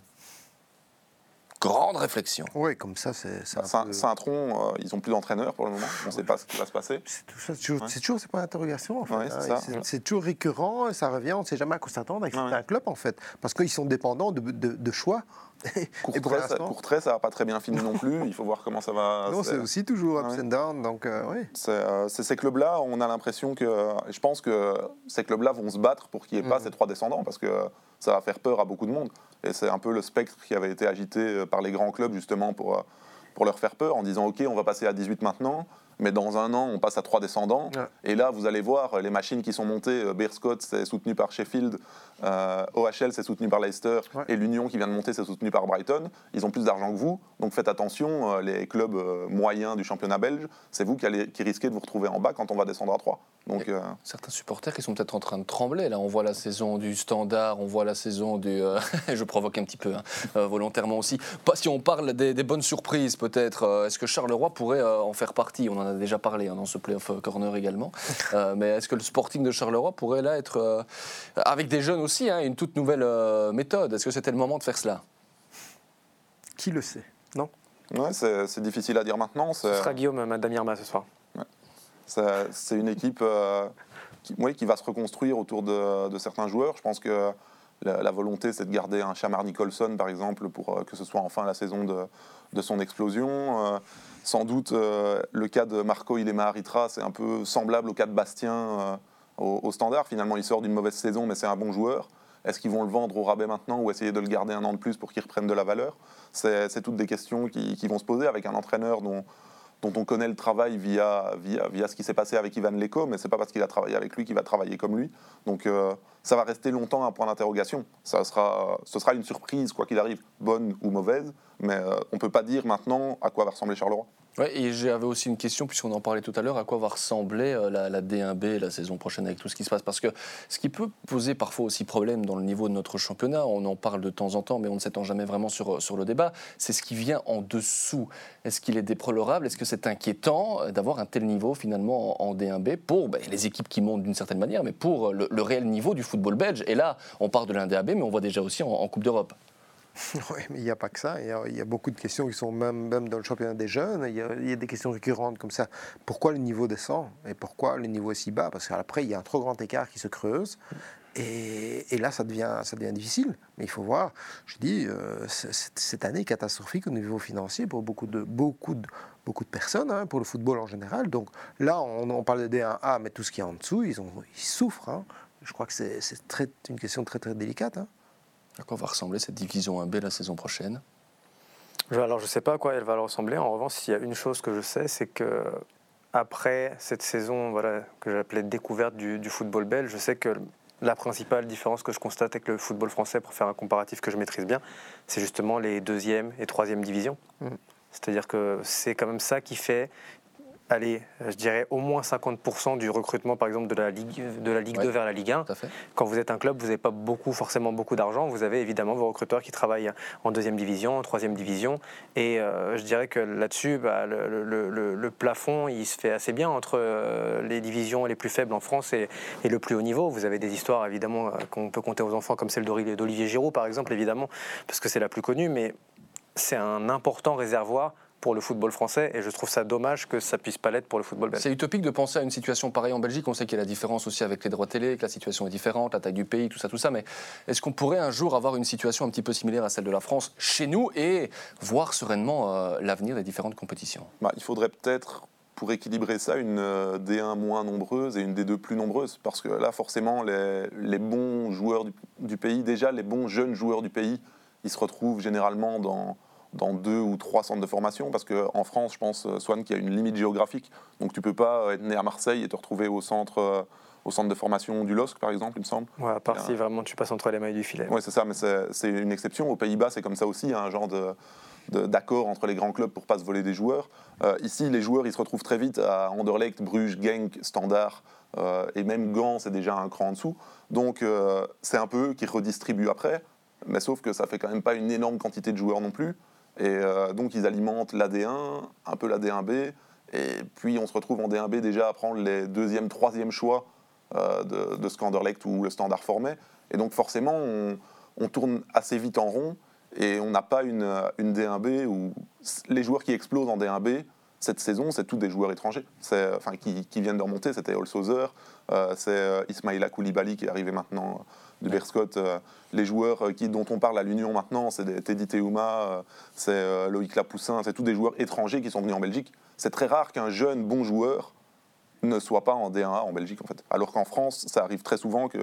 Réflexion. Oui, comme ça, c'est. Saint-Tron, euh, ils n'ont plus d'entraîneur pour le moment. On ne sait pas ce qui va se passer. C'est toujours, toujours c'est pas d'interrogation. En fait, hein. c'est toujours récurrent, ça revient, on ne sait jamais à quoi s'attendre avec un club, en fait. Parce qu'ils sont dépendants de, de, choix. [LAUGHS] Courtrai, ça n'a pas très bien fini non plus. Il faut voir comment ça va. [LAUGHS] Non, c'est aussi toujours up and down. Donc, euh, oui. Euh, c'est ces clubs-là, on a l'impression que. Je pense que ces clubs-là vont se battre pour qu'il n'y ait pas mm. ces trois descendants parce que ça va faire peur à beaucoup de monde. Et c'est un peu le spectre qui avait été agité euh, par les grands clubs justement pour, pour leur faire peur en disant ok on va passer à 18 maintenant mais dans un an, on passe à trois descendants. Et là, vous allez voir, les machines qui sont montées, euh, Bear Scott, c'est soutenu par Sheffield, euh, OHL, c'est soutenu par Leicester, et l'Union qui vient de monter, c'est soutenu par Brighton. Ils ont plus d'argent que vous, donc faites attention, euh, les clubs moyens du championnat belge, c'est vous qui, allez, qui risquez de vous retrouver en bas quand on va descendre à 3. Donc, Certains supporters qui sont peut-être en train de trembler. Là, on voit la saison du Standard, on voit la saison du. [LAUGHS] je provoque un petit peu, hein, volontairement aussi. Pas si on parle des, des bonnes surprises, peut-être. Est-ce que Charleroi pourrait en faire partie? On en a déjà parlé hein, dans ce playoff corner également. [LAUGHS] Euh, mais est-ce que le Sporting de Charleroi pourrait là être, euh, avec des jeunes aussi, hein, une toute nouvelle euh, méthode? Est-ce que c'était le moment de faire cela? Qui le sait? Non? Ouais, c'est difficile à dire maintenant. Ce sera Guillaume Madame ce soir. C'est une équipe qui, qui, va se reconstruire autour de, certains joueurs. Je pense que la, volonté, c'est de garder un Chamar Nicholson, par exemple, pour que ce soit enfin la saison de, son explosion. Sans doute, euh, le cas de Marco Ilema Aritra, c'est un peu semblable au cas de Bastien euh, au, standard. Finalement, il sort d'une mauvaise saison, mais c'est un bon joueur. Est-ce qu'ils vont le vendre au rabais maintenant ou essayer de le garder un an de plus pour qu'il reprenne de la valeur? C'est toutes des questions qui vont se poser avec un entraîneur dont, dont on connaît le travail via, via, via ce qui s'est passé avec Ivan Leko, mais c'est pas parce qu'il a travaillé avec lui qu'il va travailler comme lui. Donc euh, ça va rester longtemps un point d'interrogation. Sera, ce sera une surprise, quoi qu'il arrive, bonne ou mauvaise, mais euh, on ne peut pas dire maintenant à quoi va ressembler Charleroi. Ouais, et j'avais aussi une question, puisqu'on en parlait tout à l'heure, à quoi va ressembler euh, la, la, D1B la saison prochaine avec tout ce qui se passe? Parce que ce qui peut poser parfois aussi problème dans le niveau de notre championnat, on en parle de temps en temps, mais on ne s'étend jamais vraiment sur, sur le débat, c'est ce qui vient en dessous. Est-ce qu'il est déplorable? Est-ce que c'est inquiétant euh, d'avoir un tel niveau finalement en, en D1B pour ben, les équipes qui montent d'une certaine manière, mais pour le, réel niveau du football belge? Et là, on part de l'In-DAB, mais on voit déjà aussi en Coupe d'Europe. [LAUGHS] Oui, mais il n'y a pas que ça. Il y, a, beaucoup de questions qui sont même, dans le championnat des jeunes. Il y, a, des questions récurrentes comme ça. Pourquoi le niveau descend Et pourquoi le niveau est si bas? Parce qu'après, il y a un trop grand écart qui se creuse. Et, là, ça devient, ça devient difficile. Mais il faut voir, je dis, euh, cette année catastrophique au niveau financier pour beaucoup de, beaucoup de, beaucoup de personnes, hein, pour le football en général. Donc là, on, parle de D1A, mais tout ce qui est en dessous, ils souffrent. Hein. Je crois que c'est une question très, très délicate. Hein. À quoi va ressembler cette division 1B la saison prochaine? Alors je ne sais pas à quoi elle va ressembler. En revanche, il y a une chose que je sais, c'est que après cette saison voilà, que j'appelais découverte du, du, football belge, je sais que la principale différence que je constate avec le football français, pour faire un comparatif que je maîtrise bien, c'est justement les deuxième et troisième divisions. Mmh. C'est-à-dire que c'est quand même ça qui fait allez, je dirais au moins 50% du recrutement, par exemple, de la Ligue, de la Ligue ouais, 2 vers la Ligue 1. Quand vous êtes un club, vous n'avez pas beaucoup, forcément beaucoup d'argent. Vous avez évidemment vos recruteurs qui travaillent en deuxième division, en troisième division. Et euh, je dirais que là-dessus, bah, le, le, le, le, plafond, il se fait assez bien entre euh, les divisions les plus faibles en France et, et, le plus haut niveau. Vous avez des histoires, évidemment, euh, qu'on peut compter aux enfants, comme celle d'Olivier Giroud, par exemple, évidemment, parce que c'est la plus connue. Mais c'est un important réservoir pour le football français et je trouve ça dommage que ça puisse pas l'être pour le football belge. C'est utopique de penser à une situation pareille en Belgique. On sait qu'il y a la différence aussi avec les droits télé, que la situation est différente, la taille du pays, tout ça, tout ça. Mais est-ce qu'on pourrait un jour avoir une situation un petit peu similaire à celle de la France chez nous et voir sereinement euh, l'avenir des différentes compétitions? Bah, Il faudrait peut-être pour équilibrer ça, une euh, D1 moins nombreuse et une D2 plus nombreuse. Parce que là, forcément, les, les bons joueurs du, du, pays, déjà les bons jeunes joueurs du pays, ils se retrouvent généralement dans, dans deux ou trois centres de formation, parce qu'en France, je pense, Swan, qu'il y a une limite géographique. Donc tu ne peux pas être né à Marseille et te retrouver au centre, au centre de formation du LOSC, par exemple, il me semble. Ouais, à part si vraiment tu passes entre les mailles du filet. Oui, c'est ça, mais c'est une exception. Aux Pays-Bas, c'est comme ça aussi, a un genre de d'accord entre les grands clubs pour pas se voler des joueurs. Euh, ici, les joueurs, ils se retrouvent très vite à Anderlecht, Bruges, Genk, Standard, euh, et même Gand, c'est déjà un cran en dessous. Donc, euh, c'est un peu qui redistribuent après, mais sauf que ça fait quand même pas une énorme quantité de joueurs non plus. Et euh, donc ils alimentent l'AD1, un peu la D1B, et puis on se retrouve en D1B déjà à prendre les deuxième, troisième choix euh, de, de Scanderlect ou le standard formé. Et donc forcément, on, on tourne assez vite en rond, et on n'a pas une, une, D1B où les joueurs qui explosent en D1B, cette saison, c'est tous des joueurs étrangers enfin, qui, qui viennent de remonter. C'était Olsozer, euh, c'est Ismaïla Koulibaly qui est arrivé maintenant de Berscott. Euh, les joueurs euh, qui, dont on parle à l'Union maintenant, c'est Teddy Teuma, euh, c'est Loïc Lapoussin, c'est tous des joueurs étrangers qui sont venus en Belgique. C'est très rare qu'un jeune bon joueur ne soit pas en D1A en Belgique en fait. Alors qu'en France, ça arrive très souvent que,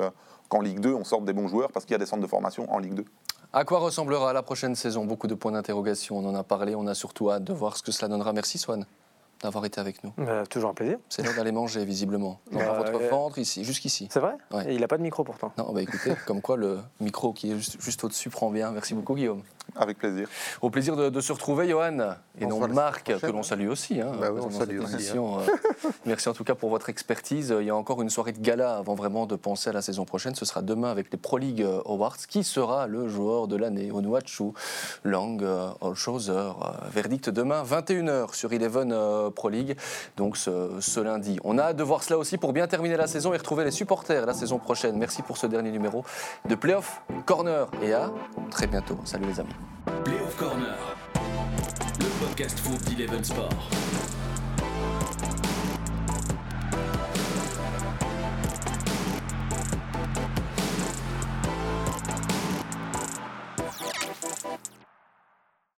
qu'en Ligue 2, on sorte des bons joueurs parce qu'il y a des centres de formation en Ligue 2. À quoi ressemblera la prochaine saison? Beaucoup de points d'interrogation, on en a parlé, on a surtout hâte de voir ce que cela donnera. Merci Swan d'avoir été avec nous. Euh, toujours un plaisir. C'est l'heure d'aller manger, visiblement. Dans bah, votre euh, ventre, ici, jusqu'ici. C'est vrai? Ouais. Il n'a pas de micro pourtant. Non, bah écoutez, comme quoi le micro qui est juste, juste au-dessus prend bien. Merci beaucoup, Guillaume. Avec plaisir. Au plaisir de, de se retrouver, Johan, et non Marc, que l'on salue aussi. Hein, bah oui, on salue aussi, hein. euh, merci en tout cas pour votre expertise. Il y a encore une soirée de gala avant vraiment de penser à la saison prochaine. Ce sera demain avec les Pro League Awards. Qui sera le joueur de l'année? Onuachu, Lang, Olshauser. Verdict demain, 21h sur Eleven Pro League donc ce, ce, lundi. On a hâte de voir cela aussi pour bien terminer la saison et retrouver les supporters la saison prochaine. Merci pour ce dernier numéro de Playoff Corner et à très bientôt. Salut les amis. Playoff Corner, le podcast foot d'Eleven Sport.